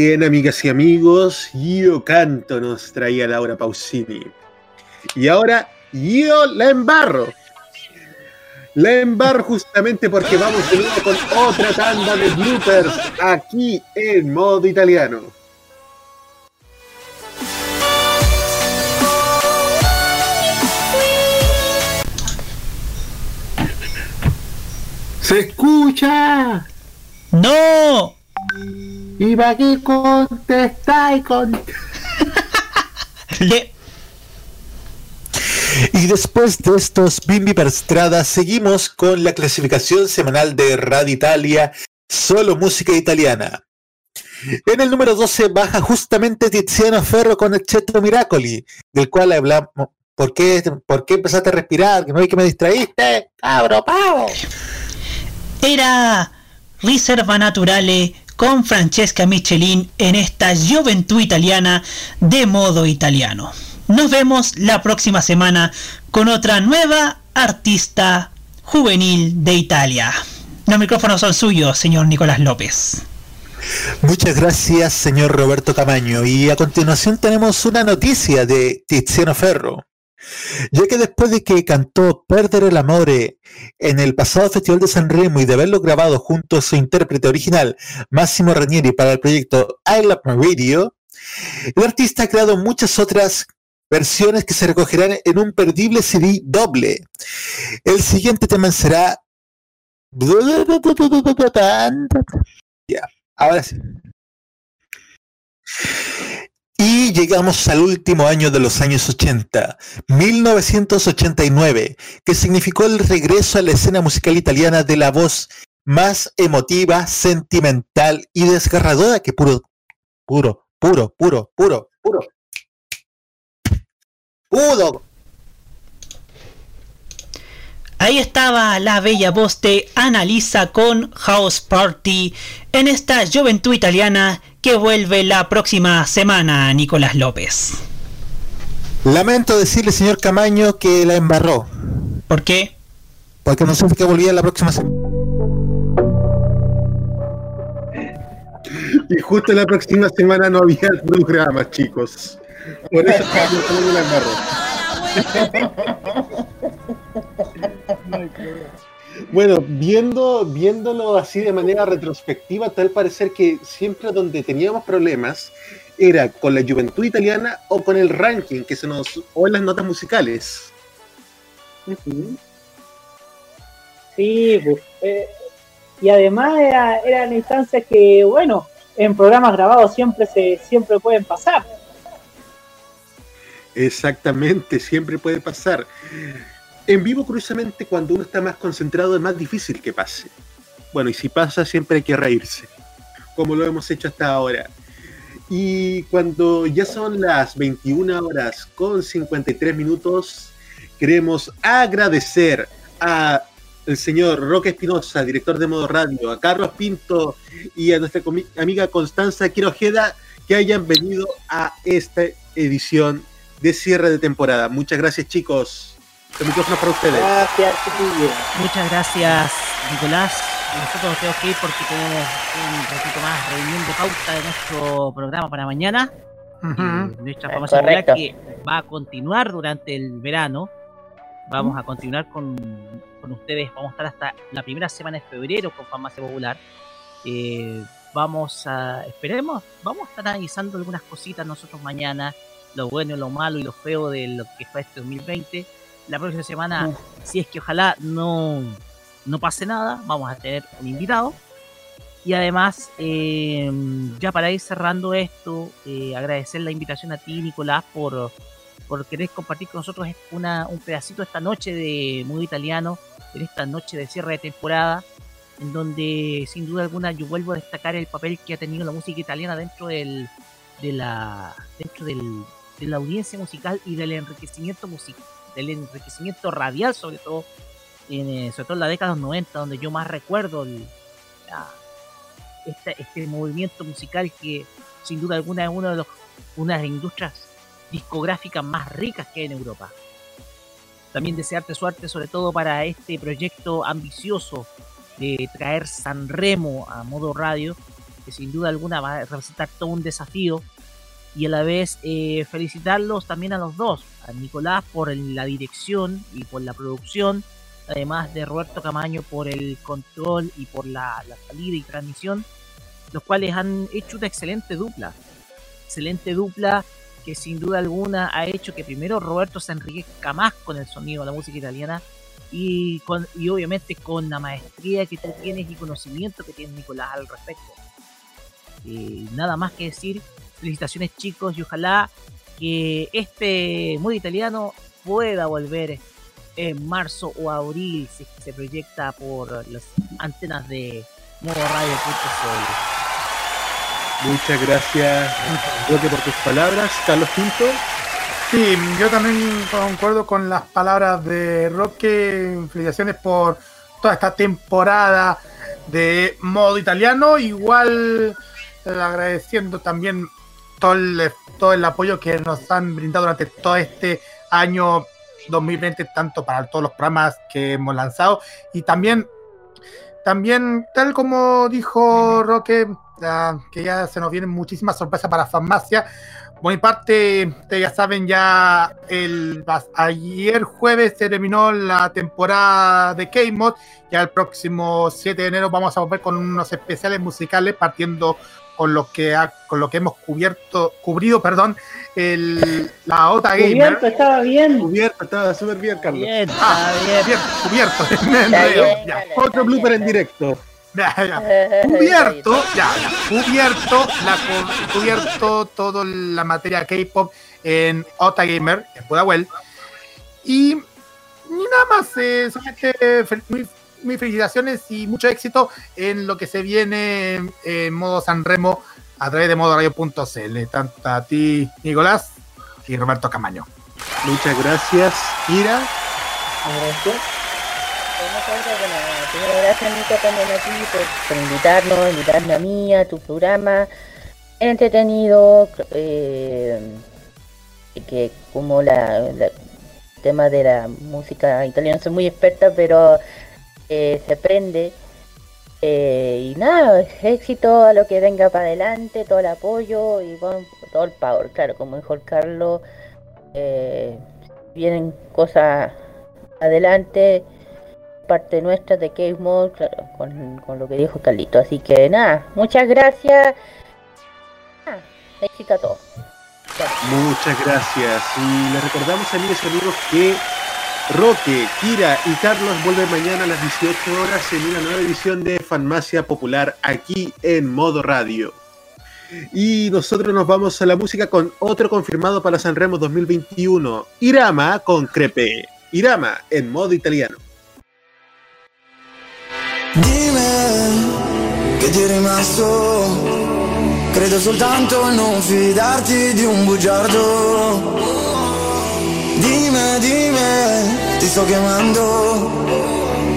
bien, amigas y amigos. Yo canto, nos traía Laura Pausini. Y ahora yo la embarro. La embarro justamente porque vamos de nuevo con otra tanda de bloopers aquí en modo italiano. ¡Se escucha! ¡No! ¿Y para qué contestáis con.? Le- Y después de estos Bimbi Perstrada, seguimos con la clasificación semanal de Radio Italia, solo música italiana. En el número 12 baja justamente Tiziano Ferro con el Cheto Miracoli, del cual hablamos. ¿Por qué, ¿Por qué empezaste a respirar? ¿Que no hay que me distraíste? ¡Cabro pavo! Era Riserva Naturale con Francesca Michelin en esta Juventud Italiana de modo italiano. Nos vemos la próxima semana con otra nueva artista juvenil de Italia. Los micrófonos son suyos, señor Nicolás López. Muchas gracias, señor Roberto Camaño. Y a continuación tenemos una noticia de Tiziano Ferro. Ya que después de que cantó Perder el Amore en el pasado Festival de San Remo y de haberlo grabado junto a su intérprete original, Máximo Ranieri, para el proyecto I Love My Radio, el artista ha creado muchas otras versiones que se recogerán en un perdible CD doble. El siguiente tema será... Ya, ahora sí. Y llegamos al último año de los años 80, 1989, que significó el regreso a la escena musical italiana de la voz más emotiva, sentimental y desgarradora que puro, puro, puro, puro, puro, puro. Puro. Ahí estaba la bella voz de Annalisa con House Party en esta juventud italiana que vuelve la próxima semana, Nicolás López. Lamento decirle, señor Camaño, que la embarró. ¿Por qué? Porque no supe que volvía la próxima semana. Y justo la próxima semana no había programa, chicos. Por eso la embarró. Bueno, viendo, viéndolo así de manera retrospectiva, tal parecer que siempre donde teníamos problemas era con la juventud italiana o con el ranking que se nos o en las notas musicales. Sí, pues, eh, y además era, eran instancias que, bueno, en programas grabados siempre se siempre pueden pasar. Exactamente, siempre puede pasar. En vivo, curiosamente, cuando uno está más concentrado es más difícil que pase. Bueno, y si pasa, siempre hay que reírse, como lo hemos hecho hasta ahora. Y cuando ya son las 21 horas con 53 minutos, queremos agradecer a el señor Roque Espinosa, director de Modo Radio, a Carlos Pinto y a nuestra amiga Constanza Quirojeda que hayan venido a esta edición de cierre de temporada. Muchas gracias, chicos. El micrófono para ustedes. Gracias. Muchas gracias, Nicolás. Nosotros nos tenemos que ir porque tenemos un ratito más reunión de pauta de nuestro programa para mañana. Eh, nuestra Es farmacia popular correcto. que va a continuar durante el verano. Vamos a continuar con, con ustedes. Vamos a estar hasta la primera semana de febrero con Farmacia Popular. Eh, vamos a, esperemos, vamos a estar analizando algunas cositas nosotros mañana. Lo bueno, lo malo y lo feo de lo que fue este 2020. La próxima semana, si es que ojalá no, no pase nada, vamos a tener un invitado. Y además, eh, ya para ir cerrando esto, eh, agradecer la invitación a ti, Nicolás, por, por querer compartir con nosotros una, un pedacito esta noche de Mundo Italiano, en esta noche de cierre de temporada, en donde sin duda alguna yo vuelvo a destacar el papel que ha tenido la música italiana dentro del, de la dentro del, de la audiencia musical y del enriquecimiento musical, del enriquecimiento radial sobre todo, en, eh, sobre todo en la década de los 90, donde yo más recuerdo el- la- este, este movimiento musical que sin duda alguna es uno de los, una de las industrias discográficas más ricas que hay en Europa. También desearte suerte sobre todo para este proyecto ambicioso de traer San Remo a modo radio, que sin duda alguna va a representar todo un desafío. Y a la vez eh, felicitarlos también a los dos, a Nicolás por el- la dirección y por la producción, además de Roberto Camaño por el control y por la, la salida y transmisión, los cuales han hecho una excelente dupla. Excelente dupla que sin duda alguna ha hecho que primero Roberto se enriquezca más con el sonido de la música italiana y, con, y obviamente con la maestría que tú tienes y conocimiento que tiene Nicolás al respecto. Eh, nada más que decir, felicitaciones chicos y ojalá que este modo italiano pueda volver en marzo o abril si se proyecta por las antenas de Modo Radio.cl. Muchas gracias, Roque, por tus palabras. Carlos Pinto. Sí, yo también concuerdo con las palabras de Roque. Felicitaciones por toda esta temporada de modo italiano. Igual eh, agradeciendo también todo el, todo el apoyo que nos han brindado durante todo este año 2020, tanto para todos los programas que hemos lanzado y también, también tal como dijo Roque, ah, que ya se nos vienen muchísimas sorpresas para Farmacia. Por mi parte, ya saben, ya el ayer jueves se terminó la temporada de K-Mod. Ya el próximo 7 de enero vamos a volver con unos especiales musicales partiendo con lo que ha, con lo que hemos cubierto, cubrido, perdón, el, la OTA Gamer. Cubierto, estaba bien. Cubierto, estaba súper bien, Carlos. Bien, Ah, bien. cubierto, cubierto. Ya. Otro blooper en directo. Ya, ya. Cubierto, ya, ya. Cubierto, la, cu- cubierto toda la materia K-pop en Ota Gamer, en Pudahuel. Y, y nada más, eh, solamente muy, muy felicitaciones y mucho éxito en lo que se viene en, modo San Remo a través de modoradio.cl. Tanto a ti, Nicolás, y Roberto Camaño. Muchas gracias, Ira. Gracias. Gracias Nico también a ti por, por invitarnos, invitarme a mí, a tu programa entretenido, eh, que como la, la- el tema de la música italiana soy muy experta, pero se aprende. Eh, y nada, éxito a lo que venga para adelante, todo el apoyo y bueno, todo el power, claro, como dijo el Carlos, eh, vienen cosas adelante parte nuestra de Cave Mode, claro, con, con lo que dijo Carlito. Así que nada, muchas gracias. Ah, éxito a todos. Muchas gracias. Y les recordamos, amigos y amigos, que Roque, Kira y Carlos vuelven mañana a las 18 horas en una nueva edición de Farmacia Popular aquí en Modo Radio. Y nosotros nos vamos a la música con otro confirmado para Sanremo 2021, Irama con Crepe. Irama en modo italiano. Dimmi che ti rimasto Credo soltanto non fidarti di un bugiardo Dimmi, dimmi, ti sto chiamando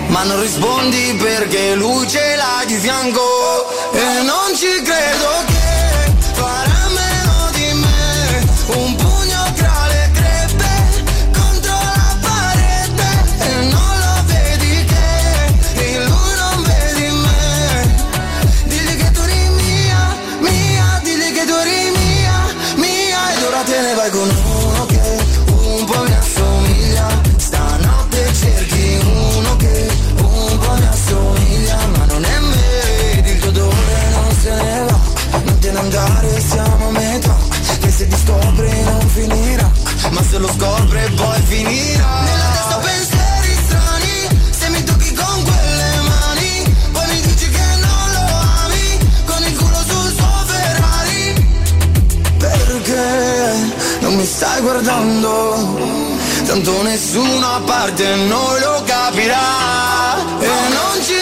Ma non rispondi perché lui ce l'ha di fianco E non ci credo che stai guardando Tanto nessuno a parte noi lo capirà. E non ci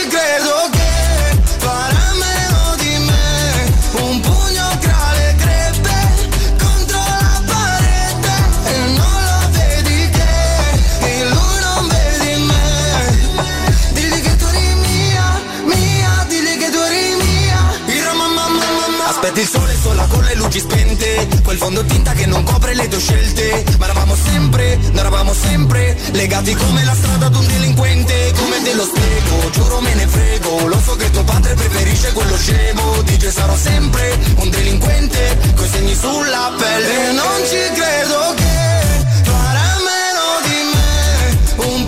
luci spente. Quel fondotinta che non copre le tue scelte. Ma eravamo sempre, noi eravamo sempre Legati come la strada ad un delinquente Come te lo spiego, giuro me ne frego. Lo so che tuo padre preferisce quello scemo. Dice sarò sempre un delinquente Coi segni sulla pelle. E non ci credo che farà meno di me Un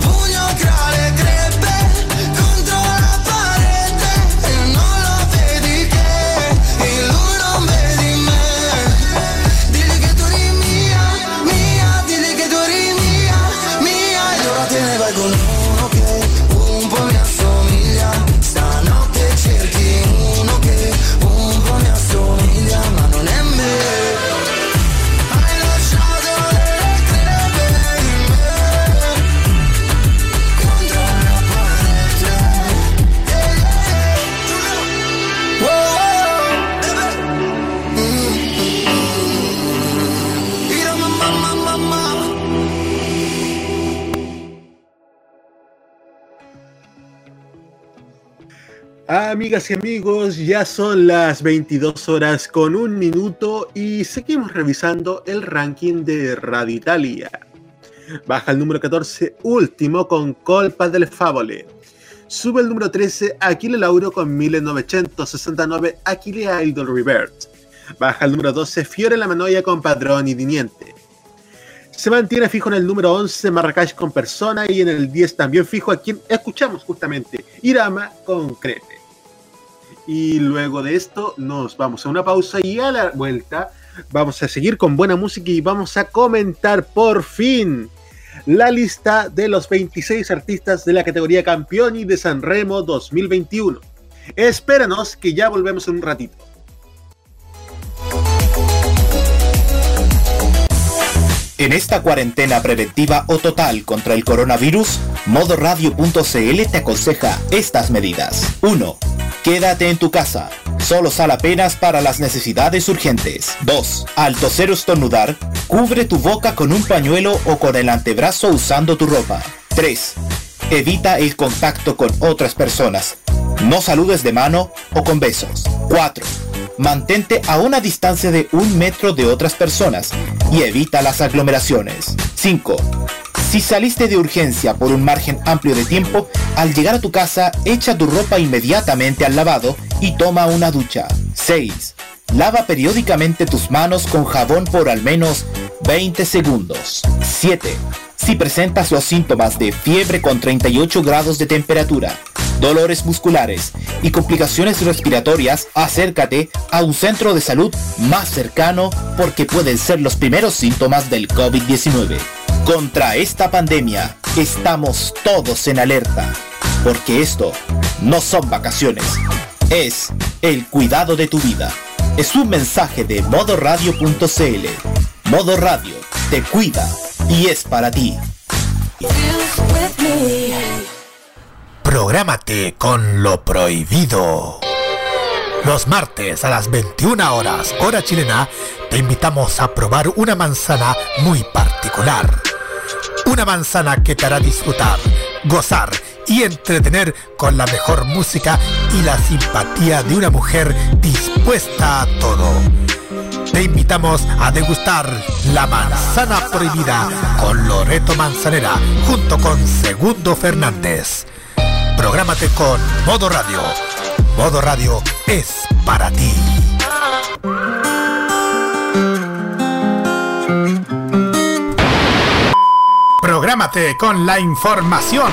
Amigas y amigos, ya son las 22 horas con un minuto y seguimos revisando el ranking de Radio Italia. Baja el número 14, último, con Colpa del Favole. Sube el número 13, Aquile Lauro con 1969, Aquile Idol Revert. Baja el número 12, Fiore La Manoia con Padrón y Diniente. Se mantiene fijo en el número 11, Marrakech con Persona, y en el 10 también fijo a quien escuchamos justamente, Irama con Crepe. Y luego de esto nos vamos a una pausa y a la vuelta vamos a seguir con buena música y vamos a comentar por fin la lista de los 26 artistas de la categoría Campeoni de San Remo 2021. Espéranos que ya volvemos en un ratito. En esta cuarentena preventiva o total contra el coronavirus, modoradio.cl te aconseja estas medidas. 1. Quédate en tu casa. Solo sal apenas para las necesidades urgentes. 2. Al toser o estornudar, cubre tu boca con un pañuelo o con el antebrazo usando tu ropa. 3. Evita el contacto con otras personas. No saludes de mano o con besos. 4. Mantente a una distancia de un metro de otras personas y evita las aglomeraciones. 5. Si saliste de urgencia por un margen amplio de tiempo, al llegar a tu casa echa tu ropa inmediatamente al lavado y toma una ducha. 6. Lava periódicamente tus manos con jabón por al menos 20 segundos. 7. Si presentas los síntomas de fiebre con 38 grados de temperatura, dolores musculares y complicaciones respiratorias, acércate a un centro de salud más cercano porque pueden ser los primeros síntomas del COVID-19. Contra esta pandemia estamos todos en alerta, porque esto no son vacaciones, es el cuidado de tu vida. Es un mensaje de modoradio.cl. Modo Radio te cuida y es para ti. Prográmate con lo prohibido. Los martes a las 21 horas, hora chilena, te invitamos a probar una manzana muy particular. Una manzana que te hará disfrutar, gozar y entretener con la mejor música y la simpatía de una mujer dispuesta a todo. Te invitamos a degustar la manzana prohibida con Loreto Manzanera junto con Segundo Fernández. Prográmate con Modo Radio. Modo Radio es para ti. Prográmate con la información.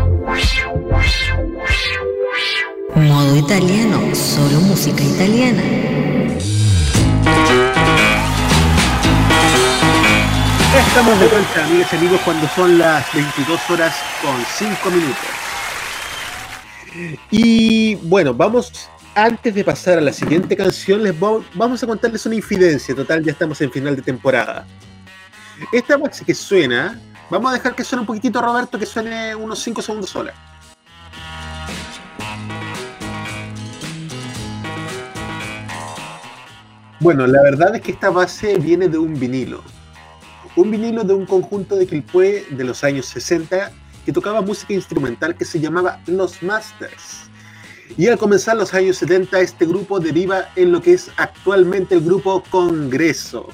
Modo italiano, solo música italiana. Estamos de vuelta, amigas y amigos, cuando son las 22 horas con 5 minutos. Y bueno, vamos, antes de pasar a la siguiente canción, les vo- vamos a contarles una infidencia. Total, ya estamos en final de temporada. Esta maxi que suena, vamos a dejar que suene un poquitito, Roberto, que suene unos 5 segundos sola. Bueno, la verdad es que esta base viene de un vinilo. Un vinilo de un conjunto de Quilpué de los años 60 que tocaba música instrumental que se llamaba Los Masters. Y al comenzar los años 70 este grupo deriva en lo que es actualmente el grupo Congreso.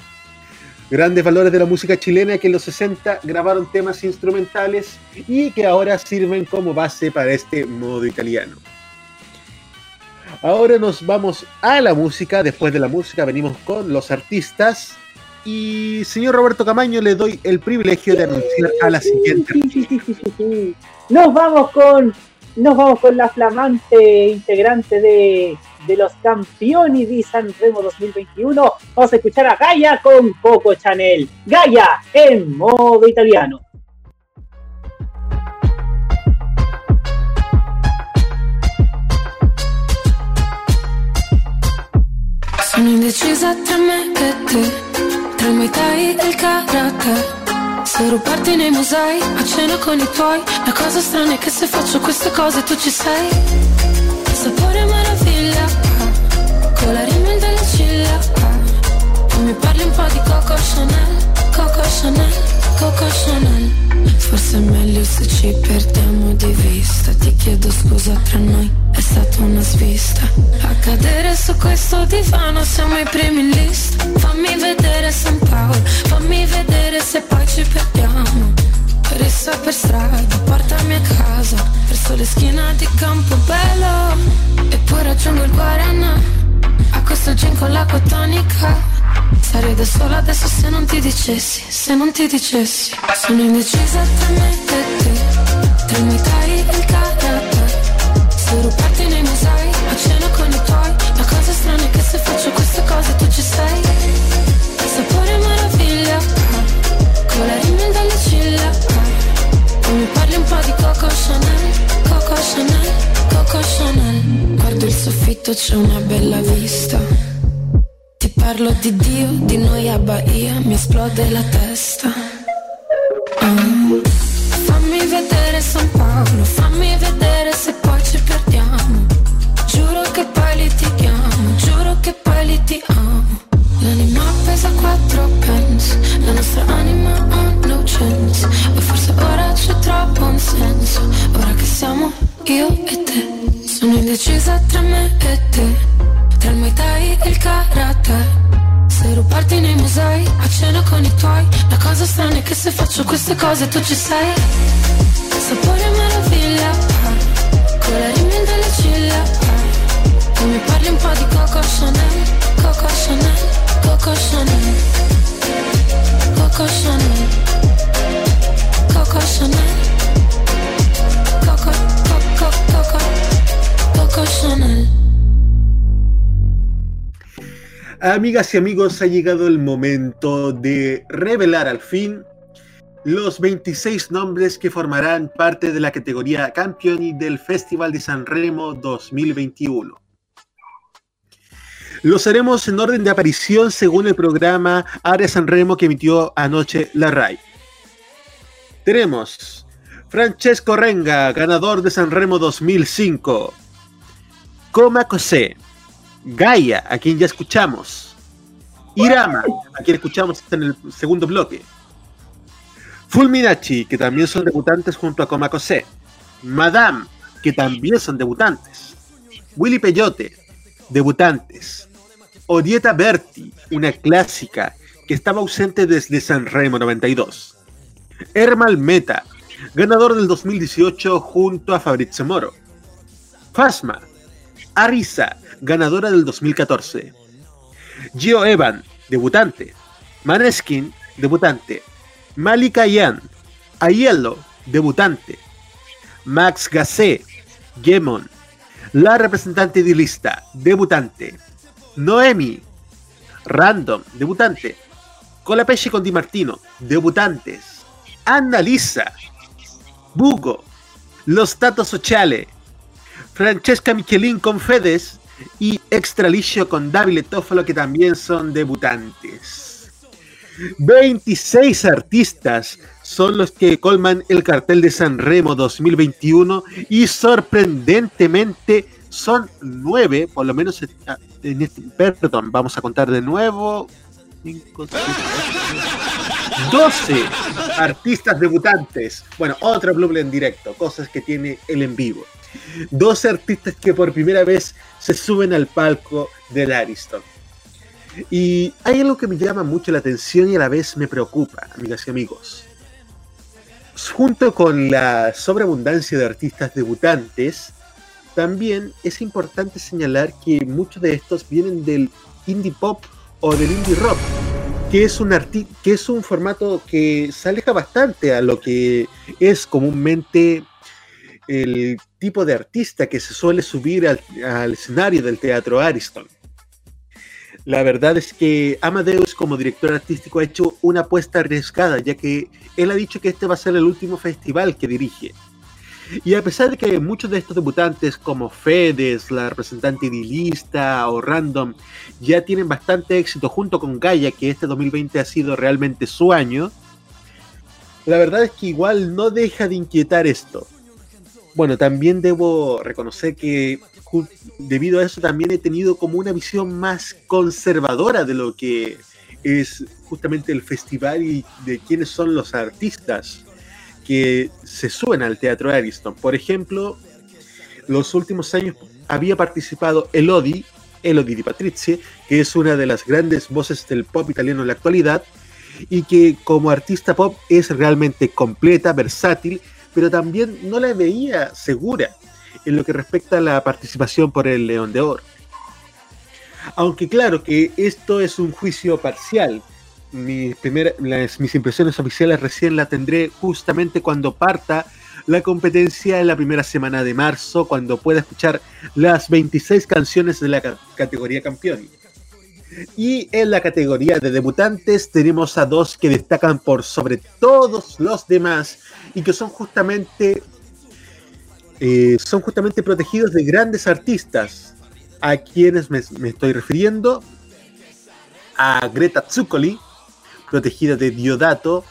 Grandes valores de la música chilena que en los 60 grabaron temas instrumentales y que ahora sirven como base para este modo italiano. Ahora nos vamos a la música. Después de la música venimos con los artistas. Y señor Roberto Camaño, le doy el privilegio de anunciar a la siguiente. Nos vamos con nos vamos con la flamante integrante de, de los campeones de San Remo 2021. Vamos a escuchar a Gaia con Coco Chanel. Gaia en modo italiano. Sono indecisa tra me e te, tra il Muay Thai e il karate. Se rubarti nei musei, a cena con i tuoi, la cosa strana è che se faccio queste cose tu ci sei. Sapore meraviglia, con la rimel delle ciglia. E mi parli un po' di Coco Chanel, Coco Chanel, Coco Chanel. Forse è meglio se ci perdiamo di vista. Ti chiedo scusa tra noi, è stata una svista. A cadere su questo divano siamo i primi in lista. Fammi vedere San Paolo, fammi vedere se poi ci perdiamo. Rissa per strada, portami a casa, verso le schiena di Campobello. E poi raggiungo il Guarana, a questo gin con l'acqua tonica. Sarei da sola adesso se non ti dicessi, se non ti dicessi. Sono indecisa tra me e te, tra Muay Thai e il karate. Se rubarti nei musei, a cena con i tuoi. La cosa strana è che se faccio queste cose tu ci sei. Sapore meraviglia, con la rimel dalle ciglia. E mi parli un po' di Coco Chanel, Coco Chanel, Coco Chanel. Soffitto, c'è una bella vista. Ti parlo di Dio, di noi a Bahia, mi esplode la testa. Ah. Fammi vedere San Paolo, fammi vedere se poi ci perdiamo. Giuro che poi litighiamo, giuro che poi litighiamo. L'anima pesa quattro pence, la nostra anima ha no chance. O forse ora c'è troppo un senso, ora che siamo io e te. Sono indecisa tra me e te, tra il Muay Thai e il karate. Se rubarti nei musei, a cena con i tuoi La cosa strana è che se faccio queste cose tu ci sei Sapore meraviglia, ah, con la rimel delle ciglia. E mi parli un po' di Coco Chanel, Coco Chanel, Coco Chanel Coco Chanel, Amigas y amigos, ha llegado el momento de revelar al fin los 26 nombres que formarán parte de la categoría Campioni del Festival de San Remo 2021. Los haremos en orden de aparición según el programa Área San Remo que emitió anoche la RAI. Tenemos Francesco Renga, ganador de San Remo 2005. Coma Gaia, a quien ya escuchamos. Irama, a quien escuchamos en el segundo bloque. Fulminachi, que también son debutantes junto a Komakose. Madame, que también son debutantes. Willy Peyote, debutantes. Orieta Berti, una clásica que estaba ausente desde San Remo 92. Hermal Meta, ganador del 2018 junto a Fabrizio Moro. Fasma, Arisa, ganadora del 2014. Gio Evan, debutante. Maneskin, debutante. Malika Yan, Aiello, debutante. Max Gassé, Gemon, la representante de lista, debutante. Noemi, Random, debutante. Colapesce con Di Martino, debutantes. Anna Lisa, Bugo, Los Tatos Sociale, Francesca Michelin con Fedes y Extralicio con Davile Tófalo que también son debutantes. 26 artistas son los que colman el cartel de San Remo 2021 y sorprendentemente son 9, por lo menos en este, perdón, vamos a contar de nuevo. 5, 6, 12 artistas debutantes. Bueno, otro Blue en directo, cosas que tiene el en vivo. 12 artistas que por primera vez se suben al palco del Ariston. Y hay algo que me llama mucho la atención y a la vez me preocupa, amigas y amigos. Junto con la sobreabundancia de artistas debutantes, también es importante señalar que muchos de estos vienen del indie pop o del indie rock, que es un, que es un formato que se aleja bastante a lo que es comúnmente el tipo de artista que se suele subir al, escenario del teatro Ariston. La verdad es que Amadeus como director artístico ha hecho una apuesta arriesgada, ya que él ha dicho que este va a ser el último festival que dirige. Y a pesar de que muchos de estos debutantes como Fedes, la representante idilista o Random ya tienen bastante éxito junto con Gaia, que este 2020 ha sido realmente su año, la verdad es que igual no deja de inquietar esto. Bueno, también debo reconocer que debido a eso también he tenido como una visión más conservadora de lo que es justamente el festival y de quiénes son los artistas que se suben al Teatro Ariston. Por ejemplo, los últimos años había participado Elodie, Elodie Di Patrizie, que es una de las grandes voces del pop italiano en la actualidad, y que como artista pop es realmente completa, versátil, pero también no la veía segura en lo que respecta a la participación por el León de Oro. Aunque claro que esto es un juicio parcial, mis, primer- las- mis impresiones oficiales recién la tendré justamente cuando parta la competencia en la primera semana de marzo, cuando pueda escuchar las 26 canciones de la ca- categoría campeón. Y en la categoría de debutantes tenemos a dos que destacan por sobre todos los demás y que son justamente eh, son justamente protegidos de grandes artistas. A quienes me, estoy refiriendo a Greta Zuccoli protegida de Diodato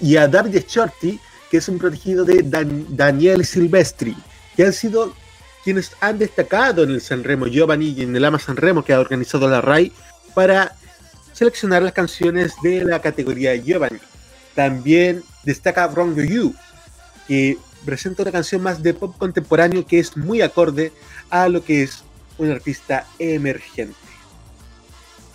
y a Davide Shorty que es un protegido de Dan- Daniel Silvestri que han sido quienes han destacado en el Sanremo Giovanni y en el Ama Sanremo que ha organizado la RAI para seleccionar las canciones de la categoría Giovanni. También destaca Wrong You, que presenta una canción más de pop contemporáneo que es muy acorde a lo que es un artista emergente.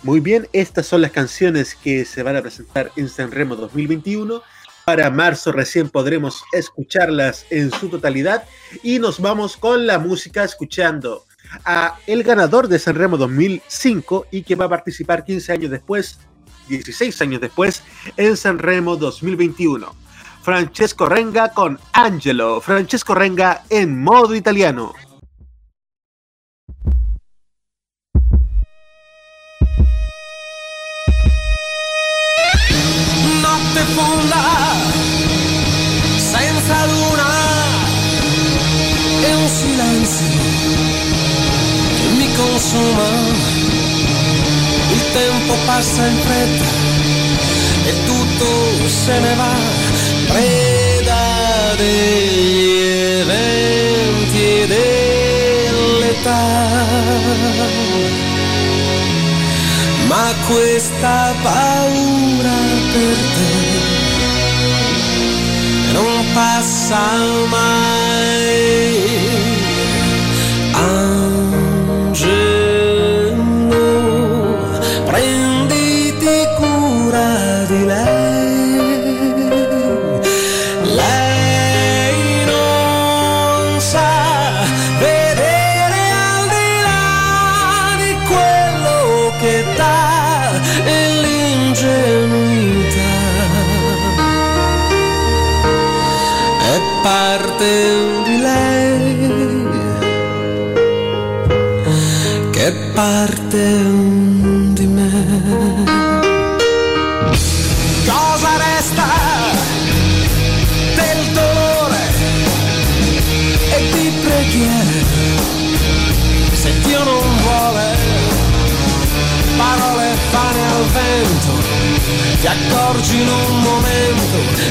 Muy bien, estas son las canciones que se van a presentar en Sanremo 2021. Para marzo recién podremos escucharlas en su totalidad y nos vamos con la música escuchando a el ganador de Sanremo 2005 y que va a participar 15 años después, 16 años después, en Sanremo 2021. Francesco Renga con Angelo. Francesco Renga en modo italiano. Consuma. Il tempo passa in fretta e tutto se ne va, preda degli eventi dell'età. Ma questa paura per te non passa mai.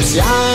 Momento siamo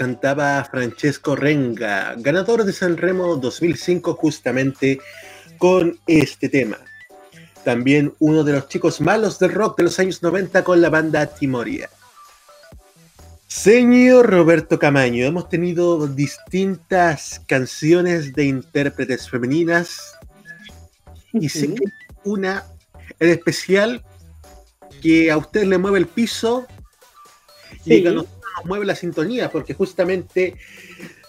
cantaba Francesco Renga, ganador de Sanremo 2005 justamente con este tema. También uno de los chicos malos del rock de los años 90 con la banda Timoria. Señor Roberto Camaño, hemos tenido distintas canciones de intérpretes femeninas y sé que una en especial que a usted le mueve el piso y Sí. que nos mueve la sintonía, porque justamente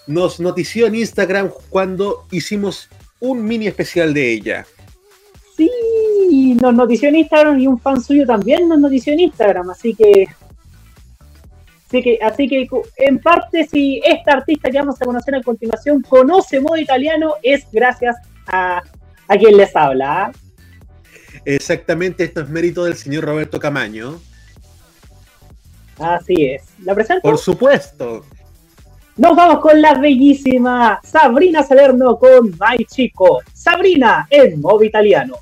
nos notició en Instagram cuando hicimos un mini especial de ella. Sí, nos notició en Instagram y un fan suyo también nos notició en Instagram, así que. Así que, así que en parte, si esta artista que vamos a conocer a continuación conoce modo italiano, es gracias a, a quien les habla. Exactamente, esto es mérito del señor Roberto Camaño. Así es. ¿La presento? Por supuesto. Nos vamos con la bellísima Sabrina Salerno con My Chico. Sabrina en modo italiano.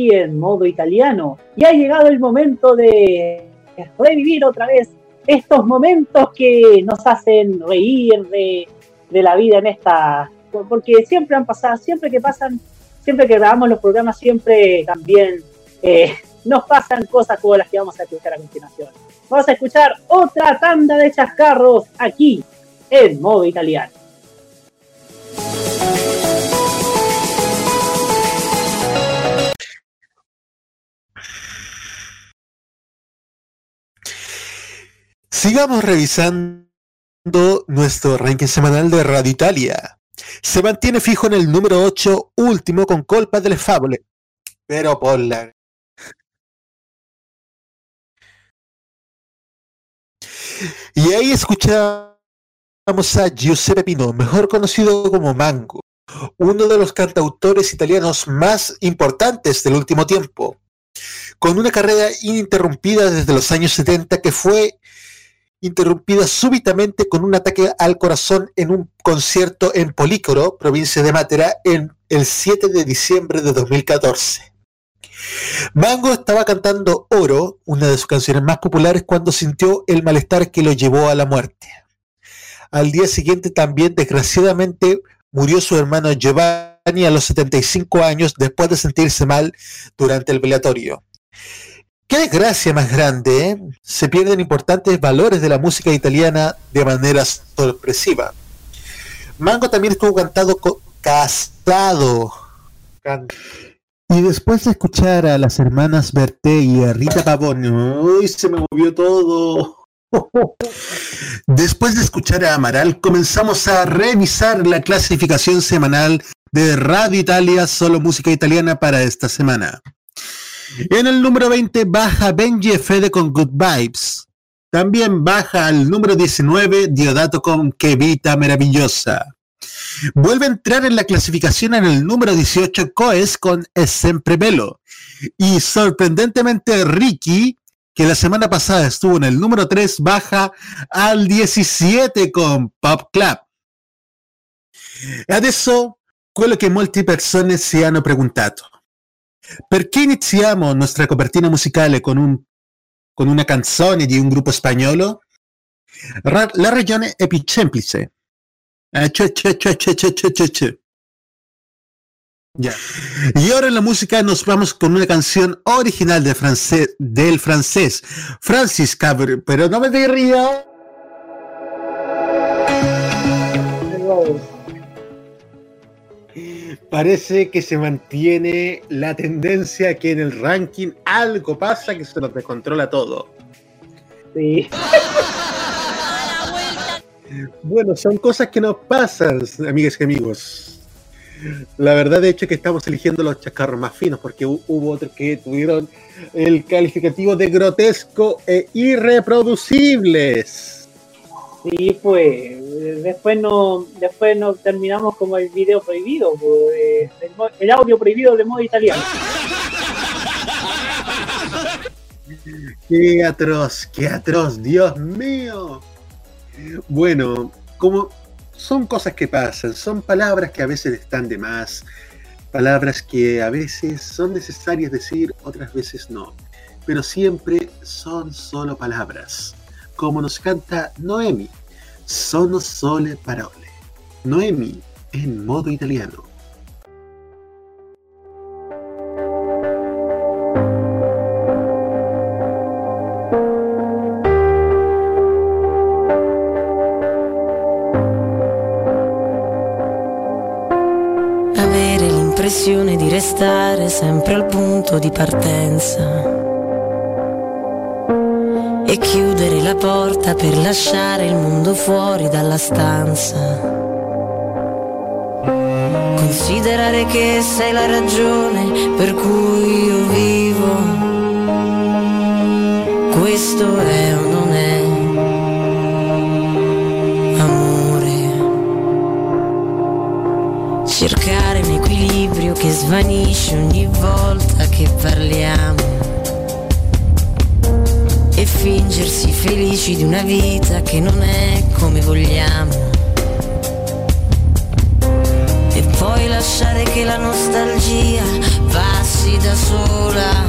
Aquí en modo italiano y ha llegado el momento de revivir otra vez estos momentos que nos hacen reír de, de la vida en esta... Porque siempre han pasado, siempre que pasan, siempre que grabamos los programas, siempre también eh, nos pasan cosas como las que vamos a escuchar a continuación. Vamos a escuchar otra tanda de chascarros aquí en modo italiano. Sigamos revisando nuestro ranking semanal de Radio Italia. Se mantiene fijo en el número 8, último con Colpa delle Favole. Pero por la... Y ahí escuchamos a Giuseppe Pino, mejor conocido como Mango, uno de los cantautores italianos más importantes del último tiempo, con una carrera ininterrumpida desde los años 70 que fue interrumpida súbitamente con un ataque al corazón en un concierto en Polícoro, provincia de Matera, en el 7 de diciembre de 2014. Mango estaba cantando Oro, una de sus canciones más populares, cuando sintió el malestar que lo llevó a la muerte. Al día siguiente también, desgraciadamente, murió su hermano Giovanni a los 75 años después de sentirse mal durante el velatorio. Qué desgracia más grande, ¿eh? Se pierden importantes valores de la música italiana de manera sorpresiva. Mango también estuvo cantado casado. Y después de escuchar a las hermanas Berté y a Rita Pavone, ¡uy! Se me movió todo. Después de escuchar a Amaral, comenzamos a revisar la clasificación semanal de Radio Italia, solo música italiana para esta semana. En el número 20 baja Benji Fede con Good Vibes. También baja al número 19 Diodato con Quevita Maravillosa. Vuelve a entrar en la clasificación en el número 18 Coes con Es Sempre Velo. Y sorprendentemente Ricky, que la semana pasada estuvo en el número 3, baja al 17 con Pop Club. Adesso quello che persone si hanno preguntato. Perché iniziamo nostra copertina musicale con, un, con una canzone di un gruppo spagnolo? Ra- la regione è più semplice. Eh. Y ahora en la música nos vamos con una canción original de francés, del francés Francis Cabrera, pero no me te Parece que se mantiene la tendencia que en el ranking algo pasa que se nos descontrola todo. Sí. Bueno, son cosas que nos pasan, amigas y amigos. La verdad, de hecho, que estamos eligiendo los chascarros más finos, porque hu- hubo otros que tuvieron el calificativo de grotesco e irreproducibles. Sí, pues después no, después no terminamos como el video prohibido, pues, el, el audio prohibido de modo italiano. Qué atroz, qué atroz, Dios mío. Bueno, como son cosas que pasan, son palabras que a veces están de más, palabras que a veces son necesarias decir, otras veces no, pero siempre son solo palabras, como nos canta Noemi, sono sole parole. Noemi en modo italiano. Avere l'impressione di restare sempre al punto di partenza. E chiudere la porta per lasciare il mondo fuori dalla stanza. Considerare che sei la ragione per cui io vivo. Questo è o non è amore. Cercare un equilibrio che svanisce ogni volta che parliamo. Fingersi felici di una vita che non è come vogliamo. E poi la lasciare che la nostalgia passi da sola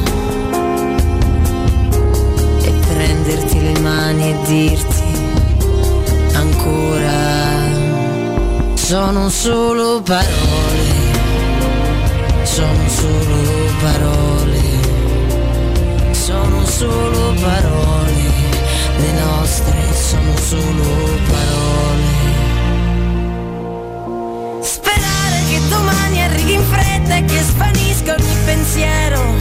e prenderti le mani e dirti ancora sono solo parole, sono solo parole, solo parole, le nostre sono solo parole. Sperare che domani arrivi in fretta e che svanisca ogni pensiero.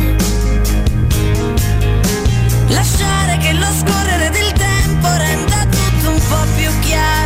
Lasciare che lo scorrere del tempo renda tutto un po' più chiaro.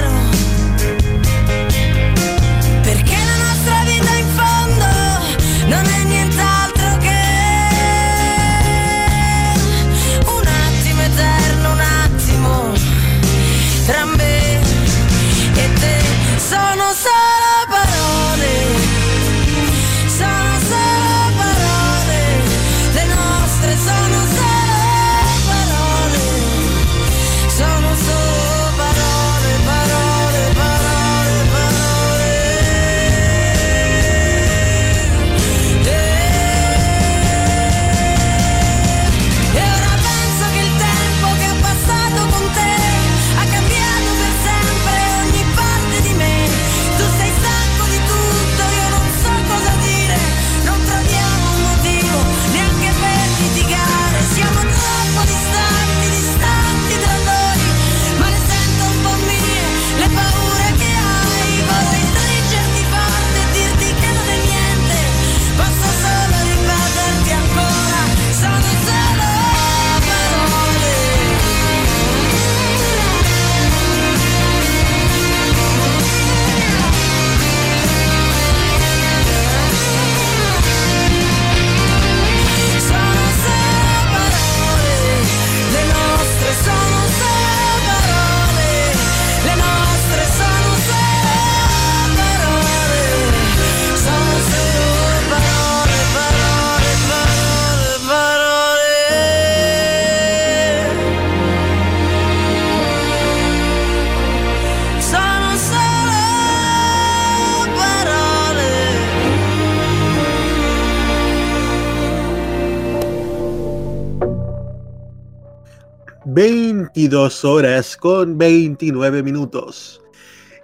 22 horas con 29 minutos.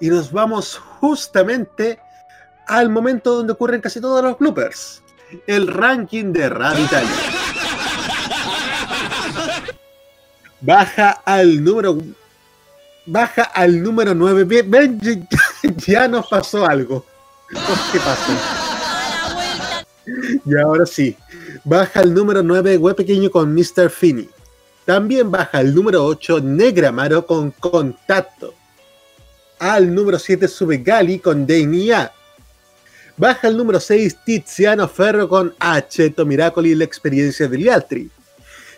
Y nos vamos justamente al momento donde ocurren casi todos los bloopers. El ranking de Radio Italia. Baja al número. Baja al número 9. Ven, ya, ya nos pasó algo. ¿Qué pasó? Y ahora sí. Baja al número 9 Web Pequeño con Mr. Finney. También baja el número 8 Negramaro con Contacto. Al número 7 sube Gali con Deinia. Baja el número 6 Tiziano Ferro con Aceto Miracoli la experiencia de Lialtri.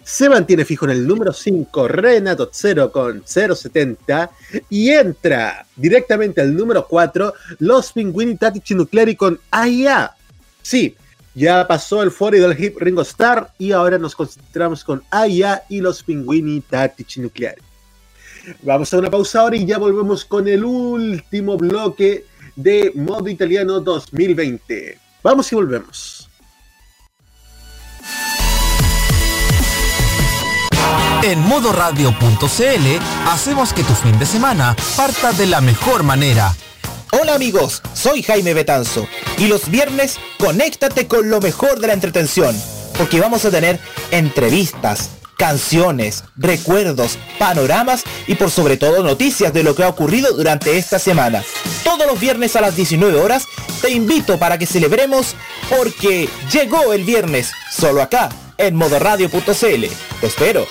Se mantiene fijo en el número 5 Renato Zero con 070 y entra directamente al número 4 Los Pinguini Tattici Nucleari con AIA. Sí, ya pasó el foro del hip Ringo Starr y ahora nos concentramos con AIA y los Pinguini Tattici Nucleari. Vamos a una pausa ahora y ya volvemos con el último bloque de Modo Italiano 2020. Vamos y volvemos. En modoradio.cl hacemos que tu fin de semana parta de la mejor manera. Hola amigos, soy Jaime Betanzo y los viernes conéctate con lo mejor de la entretención, porque vamos a tener entrevistas, canciones, recuerdos, panoramas y por sobre todo noticias de lo que ha ocurrido durante esta semana. Todos los viernes a las 19 horas te invito para que celebremos porque llegó el viernes, solo acá en modoradio.cl. Te espero.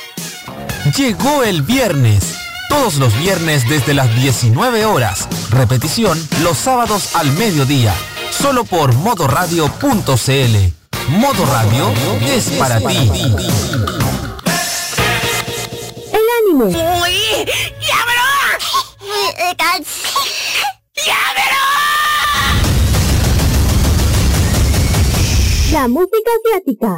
Llegó el viernes. Todos los viernes desde las 19 horas. Repetición los sábados al mediodía. Solo por modoradio.cl. Modo Radio es para ti. El ánimo. ¡Uy! La música asiática.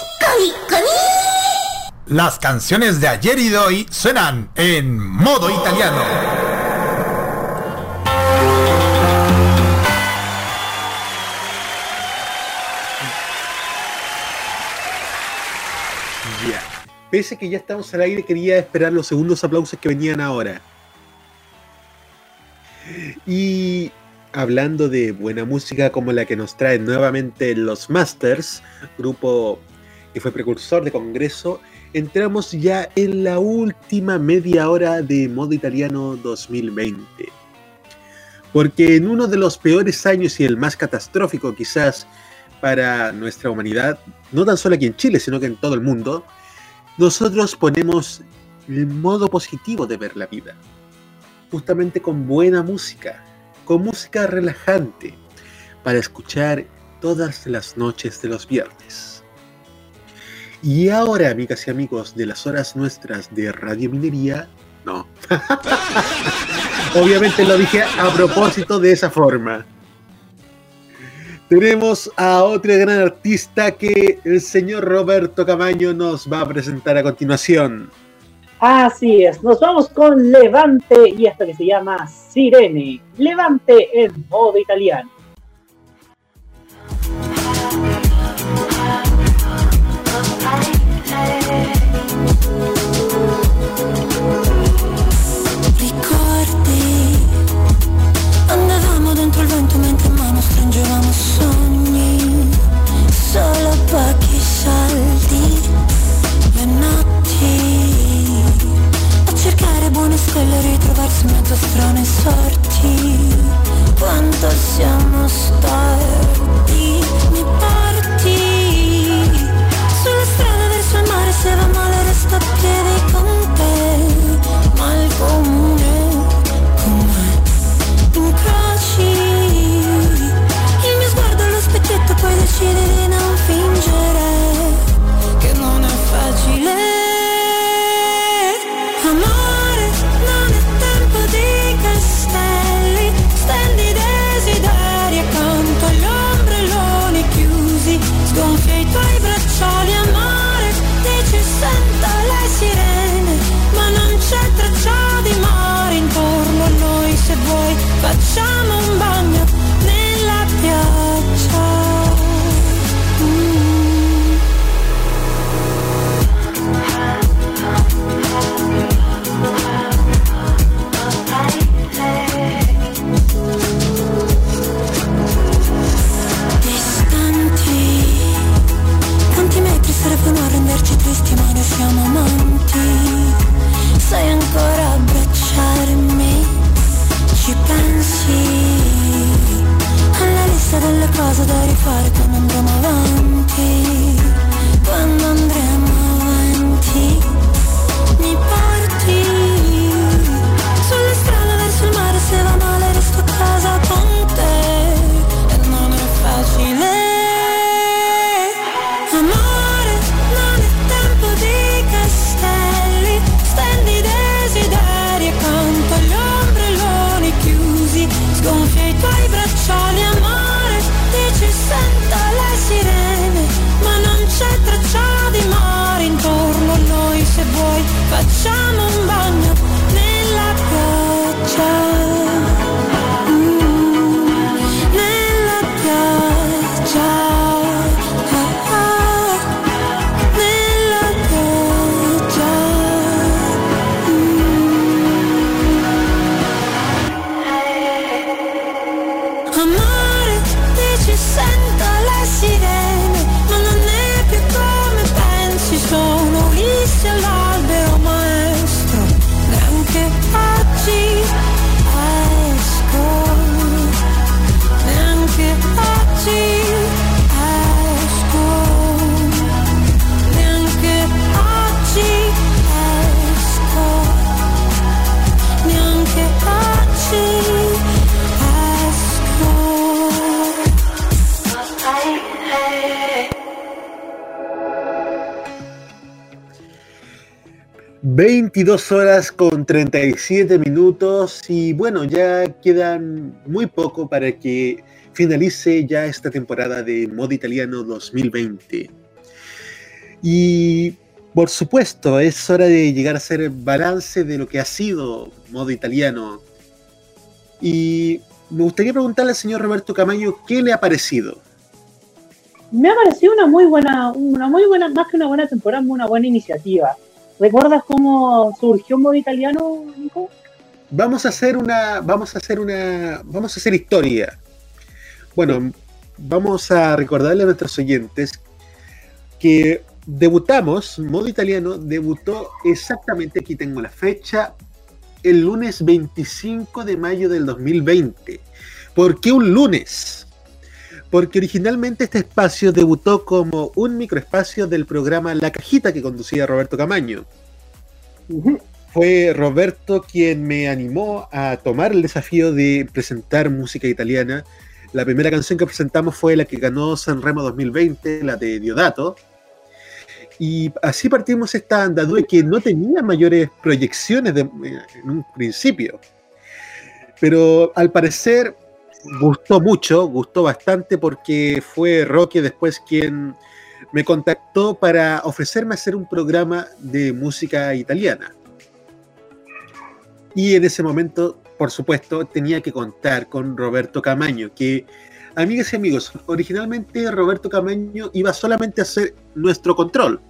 Las canciones de ayer y de hoy suenan en modo italiano. Ya. Pese que ya estamos al aire, quería esperar los segundos aplausos que venían ahora. Y hablando de buena música como la que nos traen nuevamente los Masters, grupo que fue precursor de Congreso, entramos ya en la última media hora de modo italiano 2020. Porque en uno de los peores años y el más catastrófico quizás para nuestra humanidad, no tan solo aquí en Chile, sino que en todo el mundo, nosotros ponemos el modo positivo de ver la vida. Justamente con buena música, con música relajante, para escuchar todas las noches de los viernes. Y ahora, amigas y amigos de las horas nuestras de Radio Minería, no. Obviamente lo dije a propósito de esa forma. Tenemos a otra gran artista que el señor Roberto Camaño nos va a presentar a continuación. Así es, nos vamos con Levante y esto que se llama Sirene. Levante en modo italiano. Buone stelle, ritrovarsi in mezzo a strane sorti, quanto siamo storti, mi porti, sulla strada verso il mare se va male resta a piedi con facciamo un bagno nella pioggia Mm. servono a renderci tristi ma noi siamo amanti sai ancora abbracciarmi? Ci pensi alla lista delle cose da rifare quando andremo avanti. Quando andremo se vuoi facciamo un bagno nella pioggia 22 horas con 37 minutos y bueno, ya quedan muy poco para que finalice ya esta temporada de Modo Italiano 2020. Y por supuesto, es hora de llegar a hacer balance de lo que ha sido Modo Italiano. Y me gustaría preguntarle al señor Roberto Camaño qué le ha parecido. Me ha parecido una muy buena, una muy buena, más que una buena temporada, una buena iniciativa. ¿Recuerdas cómo surgió Modo Italiano, Nico? Vamos a hacer una, vamos a hacer una, vamos a hacer historia. Bueno, vamos a recordarle a nuestros oyentes que debutamos, Modo Italiano debutó exactamente, aquí tengo la fecha, el lunes 25 de mayo del 2020. ¿Por qué un lunes? Porque originalmente este espacio debutó como un microespacio del programa La Cajita que conducía Roberto Camaño. Fue Roberto quien me animó a tomar el desafío de presentar música italiana. La primera canción que presentamos fue la que ganó Sanremo 2020, la de Diodato. Y así partimos esta andadura que no tenía mayores proyecciones de, en un principio. Pero al parecer gustó mucho, gustó bastante porque fue Roque después quien me contactó para ofrecerme hacer un programa de música italiana. Y en ese momento, por supuesto, tenía que contar con Roberto Camaño, que, amigas y amigos, originalmente Roberto Camaño iba solamente a hacer nuestro control.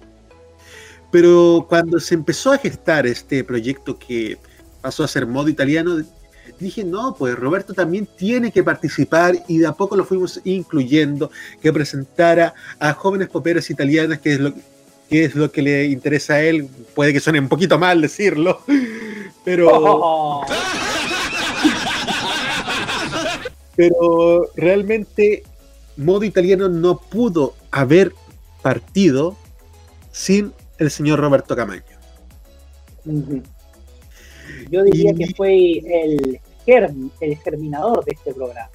Pero cuando se empezó a gestar este proyecto que pasó a ser modo italiano, dije, no, pues Roberto también tiene que participar y de a poco lo fuimos incluyendo, que presentara a jóvenes poperas italianas, que es lo, que es lo que le interesa a él. Puede que suene un poquito mal decirlo, pero... Pero realmente modo italiano no pudo haber partido sin el señor Roberto Camaño. Yo diría que fue el, germ, el germinador de este programa.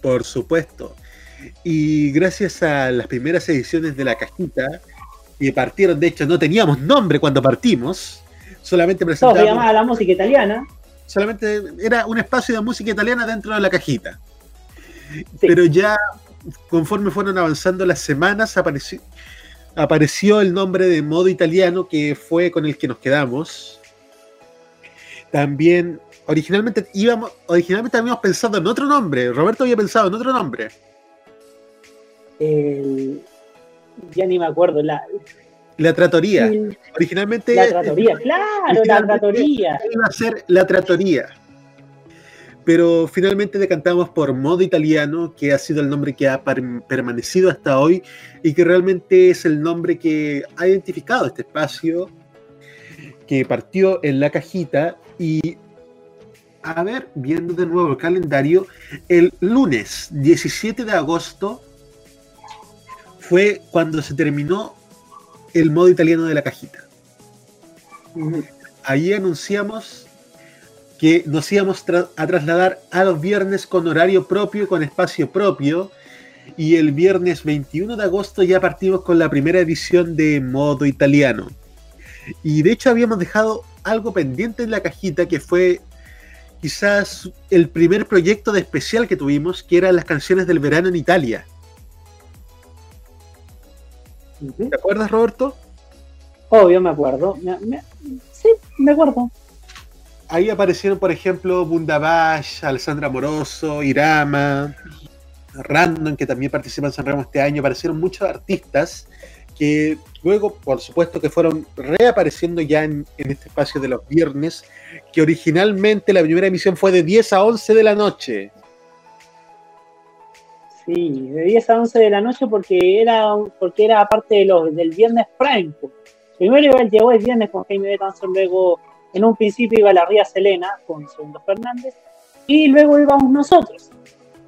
Por supuesto. Y gracias a las primeras ediciones de La Cajita, que partieron, de hecho no teníamos nombre cuando partimos, solamente presentamos... Todo se llamaba la música italiana. Solamente era un espacio de música italiana dentro de La Cajita. Pero ya conforme fueron avanzando las semanas, apareció, apareció el nombre de modo italiano que fue con el que nos quedamos. También, originalmente íbamos, originalmente habíamos pensado en otro nombre. Roberto había pensado en otro nombre. ya ni me acuerdo. La, la tratoría. originalmente. La tratoría, claro, la tratoría. Iba a ser la tratoría pero finalmente decantamos por Modo Italiano, que ha sido el nombre que ha permanecido hasta hoy y que realmente es el nombre que ha identificado este espacio, que partió en la cajita y, a ver, viendo de nuevo el calendario, el lunes 17 de agosto fue cuando se terminó el modo italiano de la cajita. Ahí anunciamos que nos íbamos a trasladar a los viernes con horario propio, con espacio propio. Y el viernes 21 de agosto ya partimos con la primera edición de Modo Italiano. Y de hecho habíamos dejado algo pendiente en la cajita que fue quizás el primer proyecto de especial que tuvimos, que eran las canciones del verano en Italia. ¿Te acuerdas, Roberto? Obvio, me acuerdo. Sí, me acuerdo ahí aparecieron, por ejemplo, Bundabash, Alessandra Moroso, Irama, Random, que también participan en San Remo este año. Aparecieron muchos artistas que luego, por supuesto, que fueron reapareciendo ya en, este espacio de los viernes, que originalmente la primera emisión fue de 10 a 11 de la noche. Sí, de 10 a 11 de la noche porque era porque era parte de los, del viernes franco. Primero iba el llegó el viernes con Jaime Betanzon, luego en un principio iba la Ría Selena con Segundo Fernández y luego íbamos nosotros.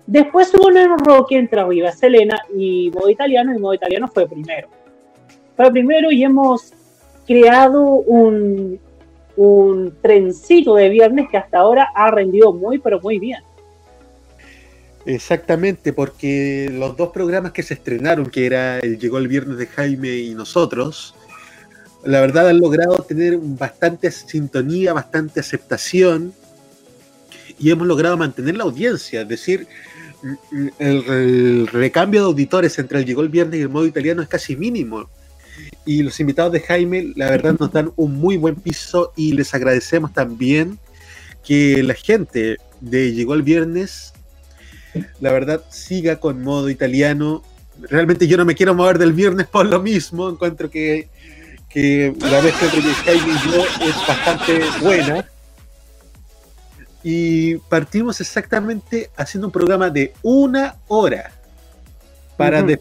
Después hubo un roque entre Arriba Selena y modo italiano y modo italiano fue primero. Fue primero y hemos creado un, un trencito de viernes que hasta ahora ha rendido muy pero muy bien. Exactamente, porque los dos programas que se estrenaron, que era el Llegó el Viernes de Jaime y nosotros, la verdad han logrado tener bastante sintonía, bastante aceptación y hemos logrado mantener la audiencia, es decir, el recambio de auditores entre el llegó el viernes y el modo italiano es casi mínimo. Y los invitados de Jaime, la verdad, nos dan un muy buen piso y les agradecemos también que la gente de Llegó el Viernes, la verdad, siga con modo italiano. Realmente yo no me quiero mover del viernes por lo mismo, encuentro que, que la mezcla entre Jaime y yo es bastante buena. Y partimos exactamente haciendo un programa de una hora para Ujú. de-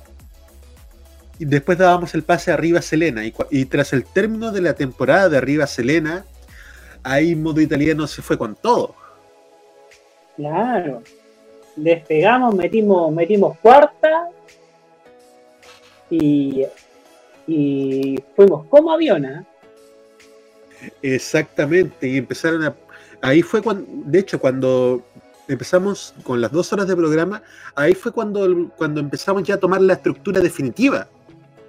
y después dábamos el pase a Arriba Selena. Y, y tras el término de la temporada de Arriba Selena, ahí modo italiano se fue con todo. Claro. Despegamos, metimos, metimos cuarta y, y fuimos como avión, ¿eh? Exactamente, y empezaron a... Ahí fue cuando, de hecho, cuando empezamos con las dos horas de programa, ahí fue cuando, cuando empezamos ya a tomar la estructura definitiva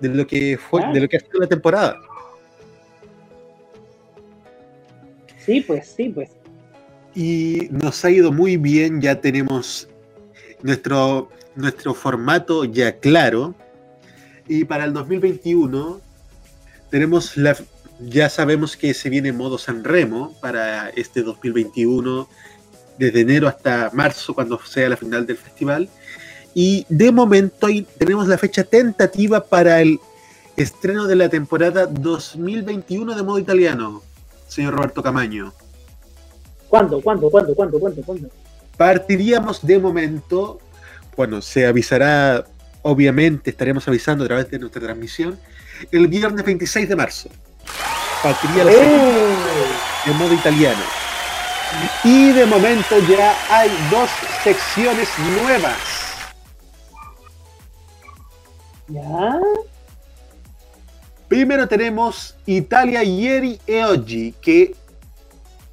de lo que fue, Claro. de lo que ha sido la temporada. Sí, pues, sí, pues. Y nos ha ido muy bien, ya tenemos nuestro, nuestro formato ya claro. Y para el 2021 tenemos la, ya sabemos que se viene modo San Remo para este 2021, desde enero hasta marzo, cuando sea la final del festival. Y de momento ahí tenemos la fecha tentativa para el estreno de la temporada 2021 de modo italiano, señor Roberto Camaño. ¿Cuándo, cuándo, cuándo, cuándo, cuándo, cuándo? Partiríamos de momento, bueno, se avisará, obviamente estaremos avisando a través de nuestra transmisión, el viernes 26 de marzo. Partiría la ¡Eh! de modo italiano. Y de momento ya hay dos secciones nuevas. ¿Ya? Primero tenemos Italia Ieri e Oggi, que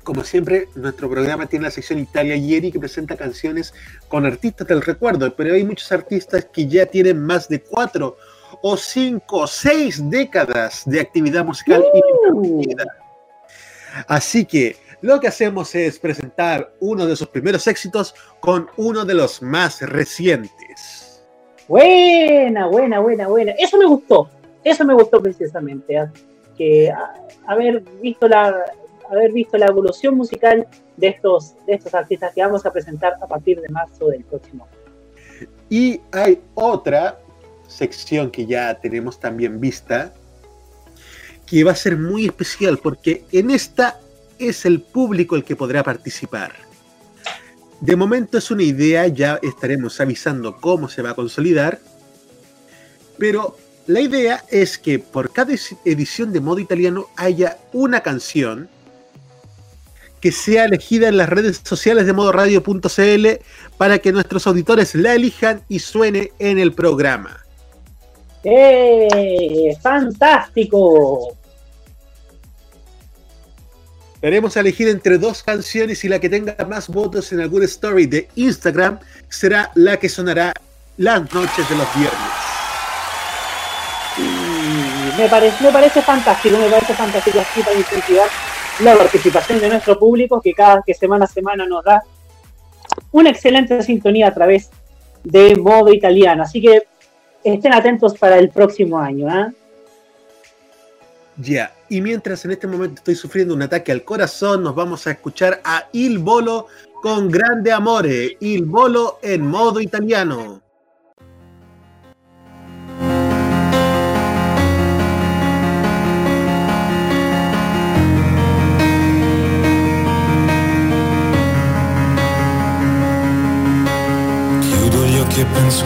como siempre nuestro programa tiene la sección Italia Ieri que presenta canciones con artistas del recuerdo, pero hay muchos artistas que ya tienen más de cuatro o cinco o seis décadas de actividad musical ininterrumpida. Así que lo que hacemos es presentar uno de sus primeros éxitos con uno de los más recientes. Buena, buena, buena, buena. Eso me gustó. Eso me gustó precisamente. ¿ah? Que a- haber visto la haber visto la evolución musical de estos de estos artistas que vamos a presentar a partir de marzo del próximo. Y hay otra sección que ya tenemos también vista, que va a ser muy especial porque en esta es el público el que podrá participar. De momento es una idea, ya estaremos avisando cómo se va a consolidar, pero la idea es que por cada edi- edición de modo italiano haya una canción que sea elegida en las redes sociales de modoradio.cl para que nuestros auditores la elijan y suene en el programa. ¡Eh! ¡Fantástico! Daremos a elegir entre dos canciones y la que tenga más votos en algún story de Instagram será la que sonará las noches de los viernes. Me parece, me parece fantástico, me parece fantástico así para incentivar la participación de nuestro público que cada que semana a semana nos da una excelente sintonía a través de modo italiano. Así que estén atentos para el próximo año. ¿ah? Ya, y mientras en este momento estoy sufriendo un ataque al corazón, nos vamos a escuchar a Il Bolo con Grande Amore, Il Bolo en modo italiano. Chiudo gli occhi e penso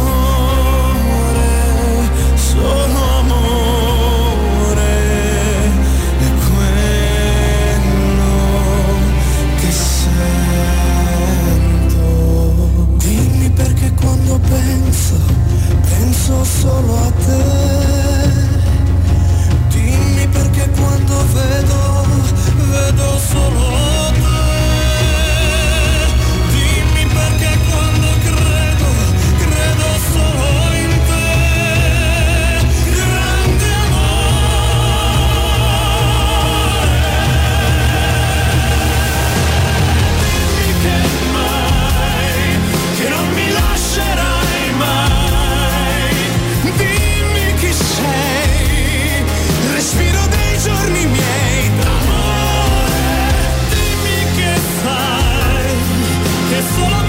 penso solo a te. Dimmi perché quando vedo, vedo solo a te. solo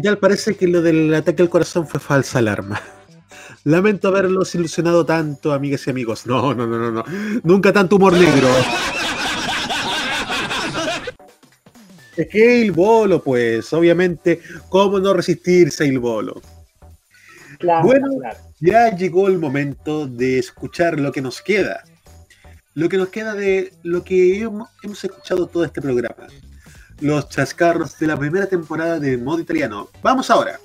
Y tal parece que lo del ataque al corazón fue falsa alarma. Lamento haberlos ilusionado tanto, amigas y amigos. No, no, no, no, no. Nunca tanto humor negro. Es que el bolo, pues, obviamente, ¿cómo no resistirse el bolo? Claro, bueno, claro. ya llegó el momento de escuchar lo que nos queda. Lo que nos queda de lo que hemos escuchado todo este programa. Los chascarros de la primera temporada de modo italiano. Vamos ahora.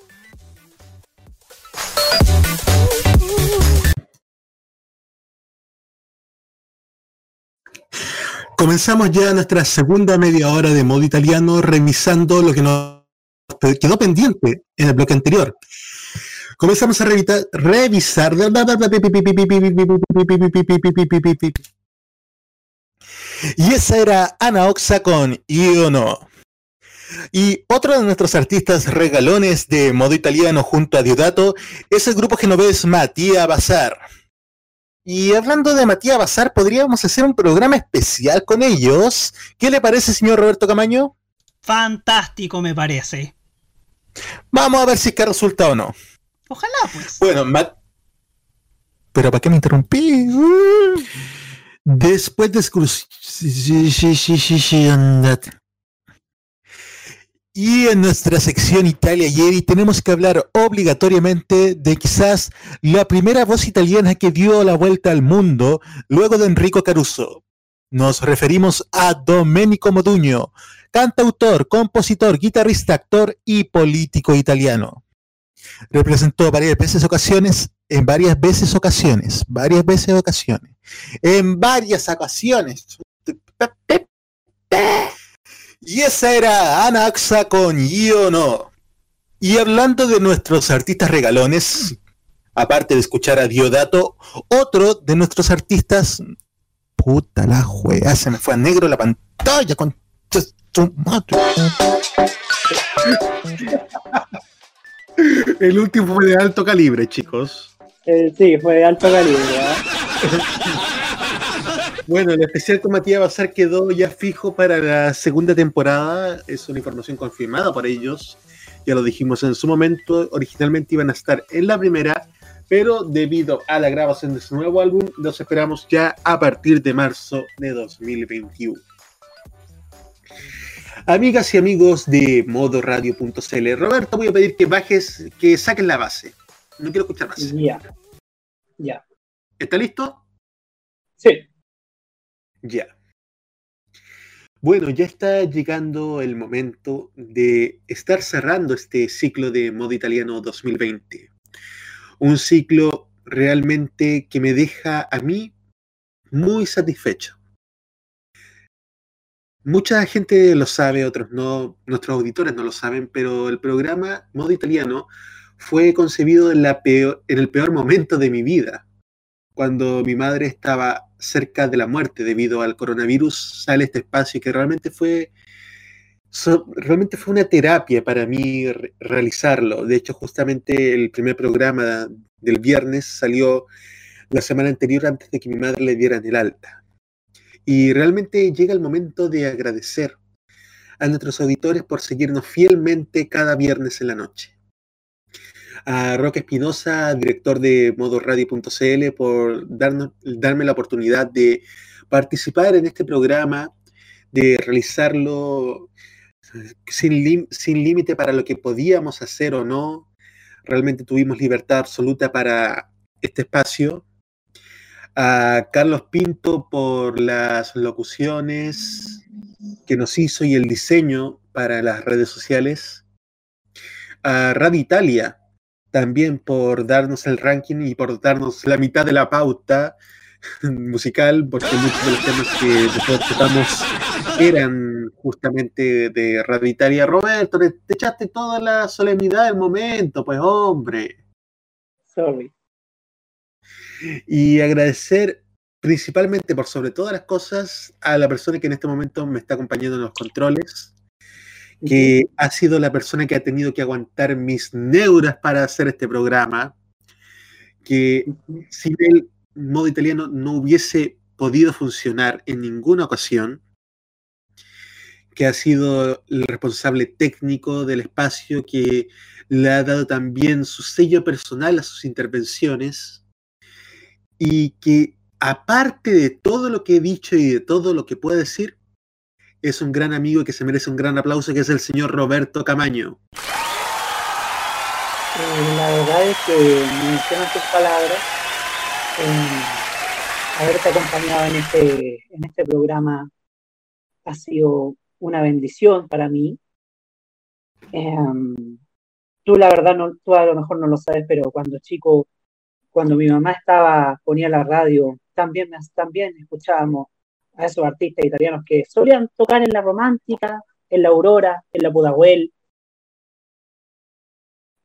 Comenzamos ya nuestra segunda media hora de modo italiano revisando lo que nos quedó pendiente en el bloque anterior. Comenzamos a revita- revisar. Y esa era Ana Oxa con Io no. Y otro de nuestros artistas regalones de modo italiano junto a Diodato es el grupo genovés Matías Bazar. Y hablando de Matías Bazar, podríamos hacer un programa especial con ellos. ¿Qué le parece, señor Roberto Camaño? Fantástico me parece. Vamos a ver si es que resulta o no. Ojalá, pues. Bueno, Mat- ¿Pero para qué me interrumpí? Después de. Y en nuestra sección Italia Ieri tenemos que hablar obligatoriamente de quizás la primera voz italiana que dio la vuelta al mundo luego de Enrico Caruso. Nos referimos a Domenico Modugno, cantautor, compositor, guitarrista, actor y político italiano. Representó varias veces ocasiones, en varias veces ocasiones, varias veces ocasiones, en varias ocasiones. Y esa era Ana Axa con Io no. Y hablando de nuestros artistas regalones, aparte de escuchar a Diodato, otro de nuestros artistas. Puta la juega, se me fue a negro la pantalla con. El último fue de alto calibre, chicos. Eh, sí, fue de alto calibre. ¿ah? Bueno, el especial con Matías Bazar quedó ya fijo para la segunda temporada. Es una información confirmada por ellos. Ya lo dijimos en su momento. Originalmente iban a estar en la primera, pero debido a la grabación de su nuevo álbum, los esperamos ya a partir de marzo de 2021. Amigas y amigos de modoradio.cl, Roberto, voy a pedir que bajes, que saquen la base. No quiero escuchar más. Ya. Ya. ¿Está listo? Sí. Ya. Bueno, ya está llegando el momento de estar cerrando este ciclo de modo italiano 2020. Un ciclo realmente que me deja a mí muy satisfecho. Mucha gente lo sabe, otros no, nuestros auditores no lo saben, pero el programa Modo Italiano fue concebido en, la peor- en el peor momento de mi vida. Cuando mi madre estaba cerca de la muerte debido al coronavirus, sale este espacio que realmente fue, realmente fue una terapia para mí re- realizarlo. De hecho, justamente el primer programa del viernes salió la semana anterior antes de que mi madre le dieran el alta. Y realmente llega el momento de agradecer a nuestros auditores por seguirnos fielmente cada viernes en la noche a Roque Espinosa, director de modoradio.cl, por darnos, darme la oportunidad de participar en este programa, de realizarlo eh, sin, sin límite para lo que podíamos hacer o no. Realmente tuvimos libertad absoluta para este espacio. A Carlos Pinto por las locuciones que nos hizo y el diseño para las redes sociales. A Radio Italia también por darnos el ranking y por darnos la mitad de la pauta musical, porque muchos de los temas que nosotros tocamos eran justamente de Radio Italia. Roberto, te echaste toda la solemnidad del momento, pues hombre. Sorry. Y agradecer principalmente por sobre todas las cosas a la persona que en este momento me está acompañando en los controles, que ha sido la persona que ha tenido que aguantar mis neuras para hacer este programa, que sin él modo italiano no hubiese podido funcionar en ninguna ocasión, que ha sido el responsable técnico del espacio, que le ha dado también su sello personal a sus intervenciones y que aparte de todo lo que he dicho y de todo lo que puedo decir, es un gran amigo que se merece un gran aplauso, que es el señor Roberto Camaño. Eh, la verdad es que mencionan tus palabras. eh, haberte acompañado en este, en este programa ha sido una bendición para mí. Em, tú la verdad, no, tú a lo mejor no lo sabes, pero cuando chico, cuando mi mamá estaba, ponía la radio, también, también escuchábamos a esos artistas italianos que solían tocar en la Romántica, en la Aurora, en la Pudahuel.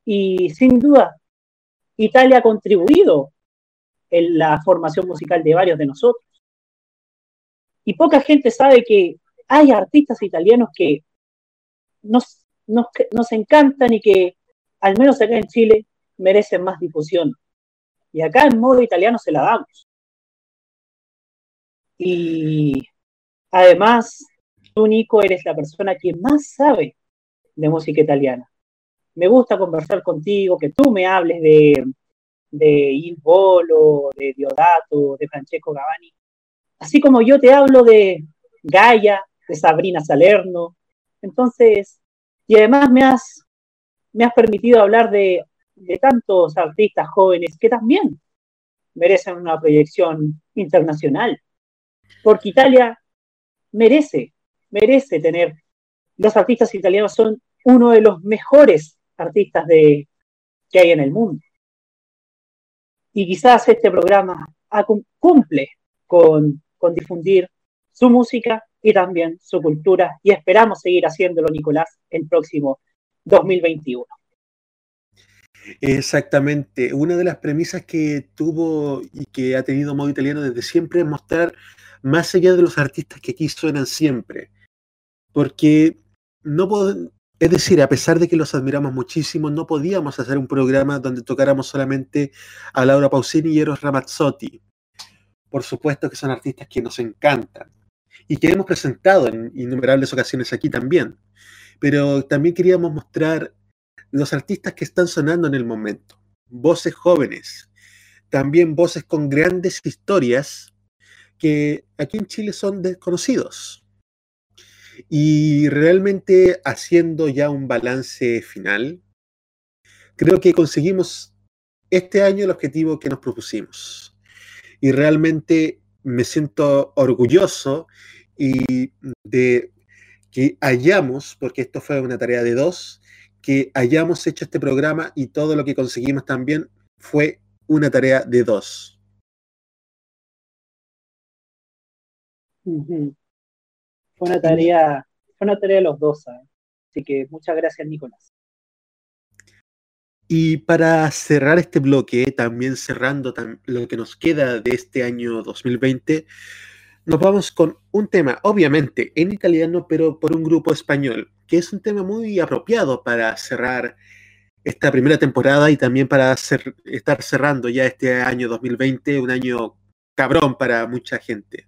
Y sin duda, Italia ha contribuido en la formación musical de varios de nosotros. Y poca gente sabe que hay artistas italianos que nos, nos, nos encantan y que, al menos acá en Chile, merecen más difusión. Y acá en modo italiano se la damos. Y además, tú, Nico, eres la persona que más sabe de música italiana. Me gusta conversar contigo, que tú me hables de, de Il Volo, de Diodato, de Francesco Gavani, así como yo te hablo de Gaia, de Sabrina Salerno. Entonces, y además me has, me has permitido hablar de, de tantos artistas jóvenes que también merecen una proyección internacional, porque Italia merece, merece tener, los artistas italianos son uno de los mejores artistas de, que hay en el mundo. Y quizás este programa cumple con, con difundir su música y también su cultura y esperamos seguir haciéndolo, Nicolás, el próximo 2021. Exactamente. Una de las premisas que tuvo y que ha tenido modo italiano desde siempre es mostrar más allá de los artistas que aquí suenan siempre. Porque no puedo, es decir, a pesar de que los admiramos muchísimo, no podíamos hacer un programa donde tocáramos solamente a Laura Pausini y Eros Ramazzotti. Por supuesto que son artistas que nos encantan y que hemos presentado en innumerables ocasiones aquí también. Pero también queríamos mostrar los artistas que están sonando en el momento, voces jóvenes, también voces con grandes historias que aquí en Chile son desconocidos. Y realmente haciendo ya un balance final, creo que conseguimos este año el objetivo que nos propusimos. Y realmente me siento orgulloso y de que hayamos, porque esto fue una tarea de dos, que hayamos hecho este programa y todo lo que conseguimos también fue una tarea de dos. Fue una tarea, fue una tarea de los dos, ¿sabes? Así que muchas gracias, Nicolás. Y para cerrar este bloque, también cerrando tam- lo que nos queda de este año 2020, nos vamos con un tema, obviamente en italiano, pero por un grupo español, que es un tema muy apropiado para cerrar esta primera temporada y también para cer- estar cerrando ya este año 2020, un año cabrón para mucha gente.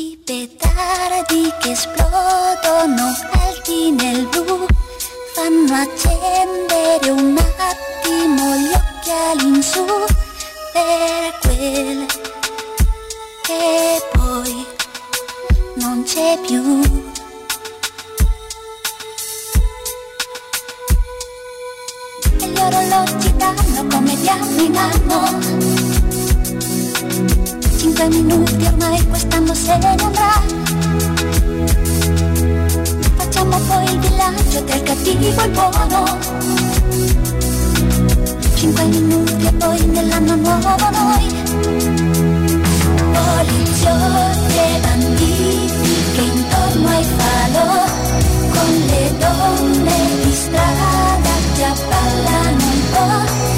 I petardi che esplodono alti nel blu fanno accendere un attimo gli occhiali in su per quel che poi non c'è più. E gli orologi danno come diamo in. Cinque minuti ormai quest'anno se ne andrà. Facciamo poi il bilancio il cattivo e il buono. Cinque minuti e poi nell'anno nuovo noi. E banditi che intorno ai falò con le donne di strada già ballano un po'.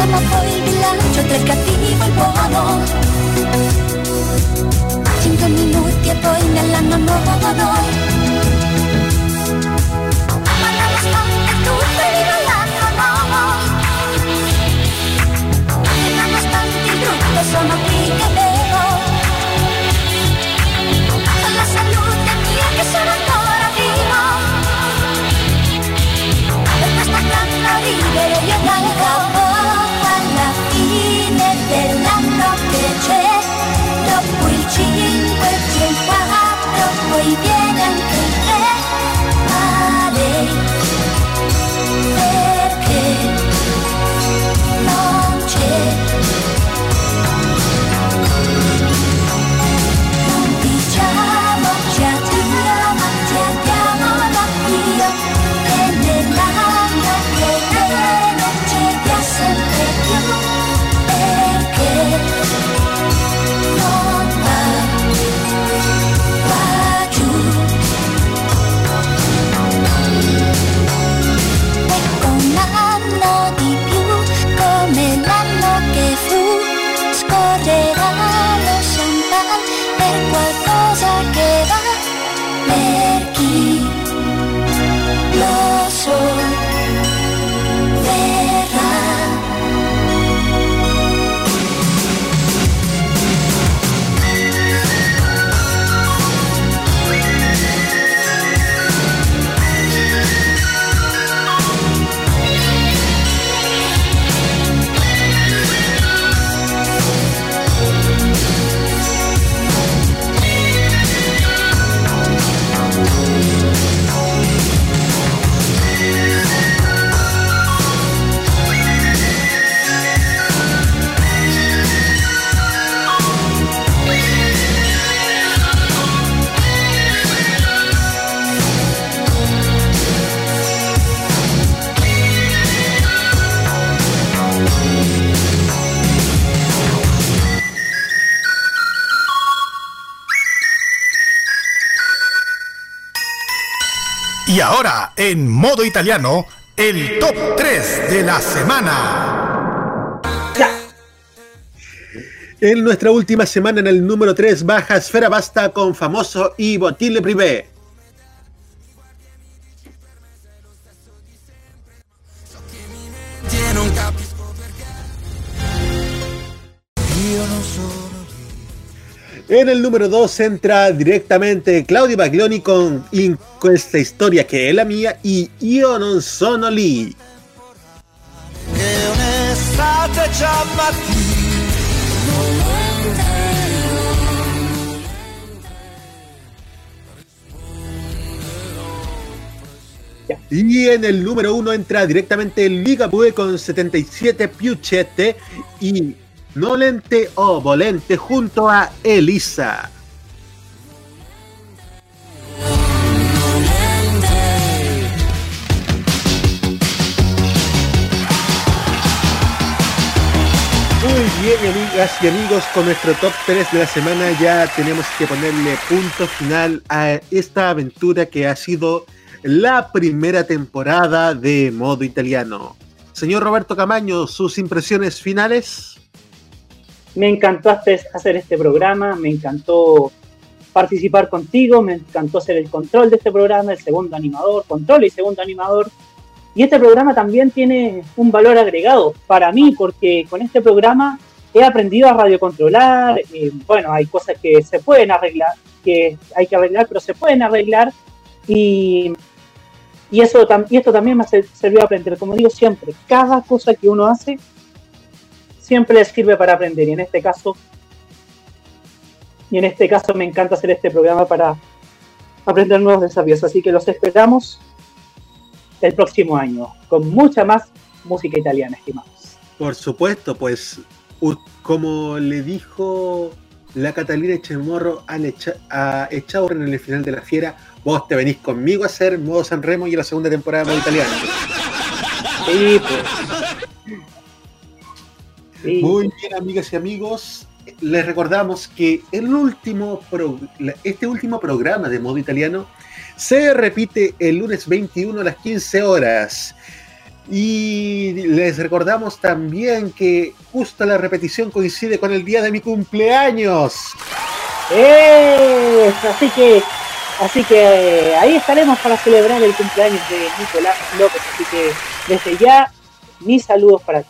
Facciamo poi il bilancio tra il cattivo e il minuti e poi nell'anno nuovo noi l'anno nuovo E nonostante il sono qui che bevo Con la salute mia che sono ancora vivo Per questa grande ridere io Hey. Y ahora, en modo italiano, el top 3 de la semana. En nuestra última semana en el número 3 baja Esfera Basta con famoso y Botile Privé. En el número 2 entra directamente Claudio Baglioni con In questa historia que es la mía y Io non sono lì. che un'estate già mattina Y en el número 1 entra directamente Ligabue con 77 Piuchete y Nolente o Volente junto a Elisa. Muy bien, amigas y amigos, con nuestro top 3 de la semana ya tenemos que ponerle punto final a esta aventura que ha sido la primera temporada de modo italiano. Señor Roberto Camaño, sus impresiones finales. Me encantó hacer este programa, me encantó participar contigo, me encantó hacer el control de este programa, el segundo animador, control y segundo animador. Y este programa también tiene un valor agregado para mí, porque con este programa he aprendido a radiocontrolar. eh, bueno, hay cosas que se pueden arreglar, que hay que arreglar, pero se pueden arreglar. Y, eso, y esto también me ser- servido a aprender. Como digo siempre, cada cosa que uno hace siempre le sirve para aprender. Y en este caso, y en este caso me encanta hacer este programa para aprender nuevos desafíos. Así que los esperamos el próximo año con mucha más música italiana, estimados. Por supuesto, pues como le dijo la Catalina Echemorro a, Echa- a Echaurren en el final de la fiera, vos te venís conmigo a hacer modo San Remo y la segunda temporada de modo italiano. Sí, pues. Sí. Muy bien, amigas y amigos. Les recordamos que el último pro- este último programa de modo italiano se repite el lunes 21 a las 15 horas. Y les recordamos también que justo la repetición coincide con el día de mi cumpleaños. ¡Eh! Así que, así que eh, ahí estaremos para celebrar el cumpleaños de Nicolás López. Así que desde ya, mis saludos para ti.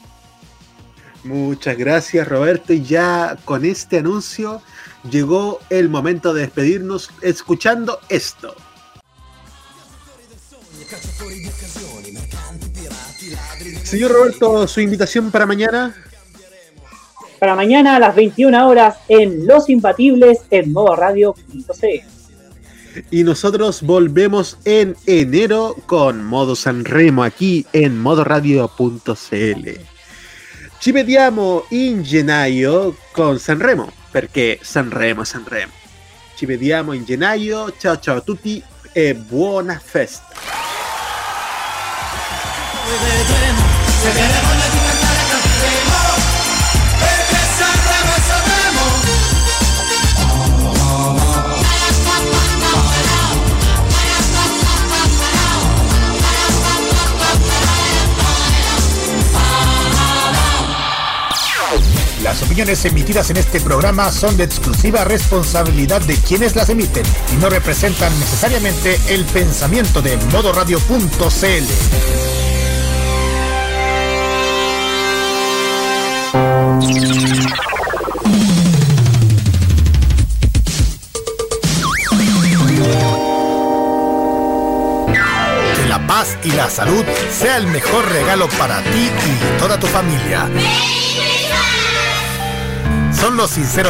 Muchas gracias Roberto y ya con este anuncio llegó el momento de despedirnos escuchando esto. Señor Roberto, su invitación para mañana. Para mañana a las 21 horas en Los Imbatibles en modoradio.cl. Y nosotros volvemos en enero con Modo Sanremo aquí en modoradio.cl. Ci vediamo in gennaio con Sanremo, perché Sanremo Sanremo. Ci vediamo in gennaio. Ciao ciao a tutti e buona festa. Las opiniones emitidas en este programa son de exclusiva responsabilidad de quienes las emiten y no representan necesariamente el pensamiento de modoradio.cl. La paz y la salud sea el mejor regalo para ti y toda tu familia. Son los sinceros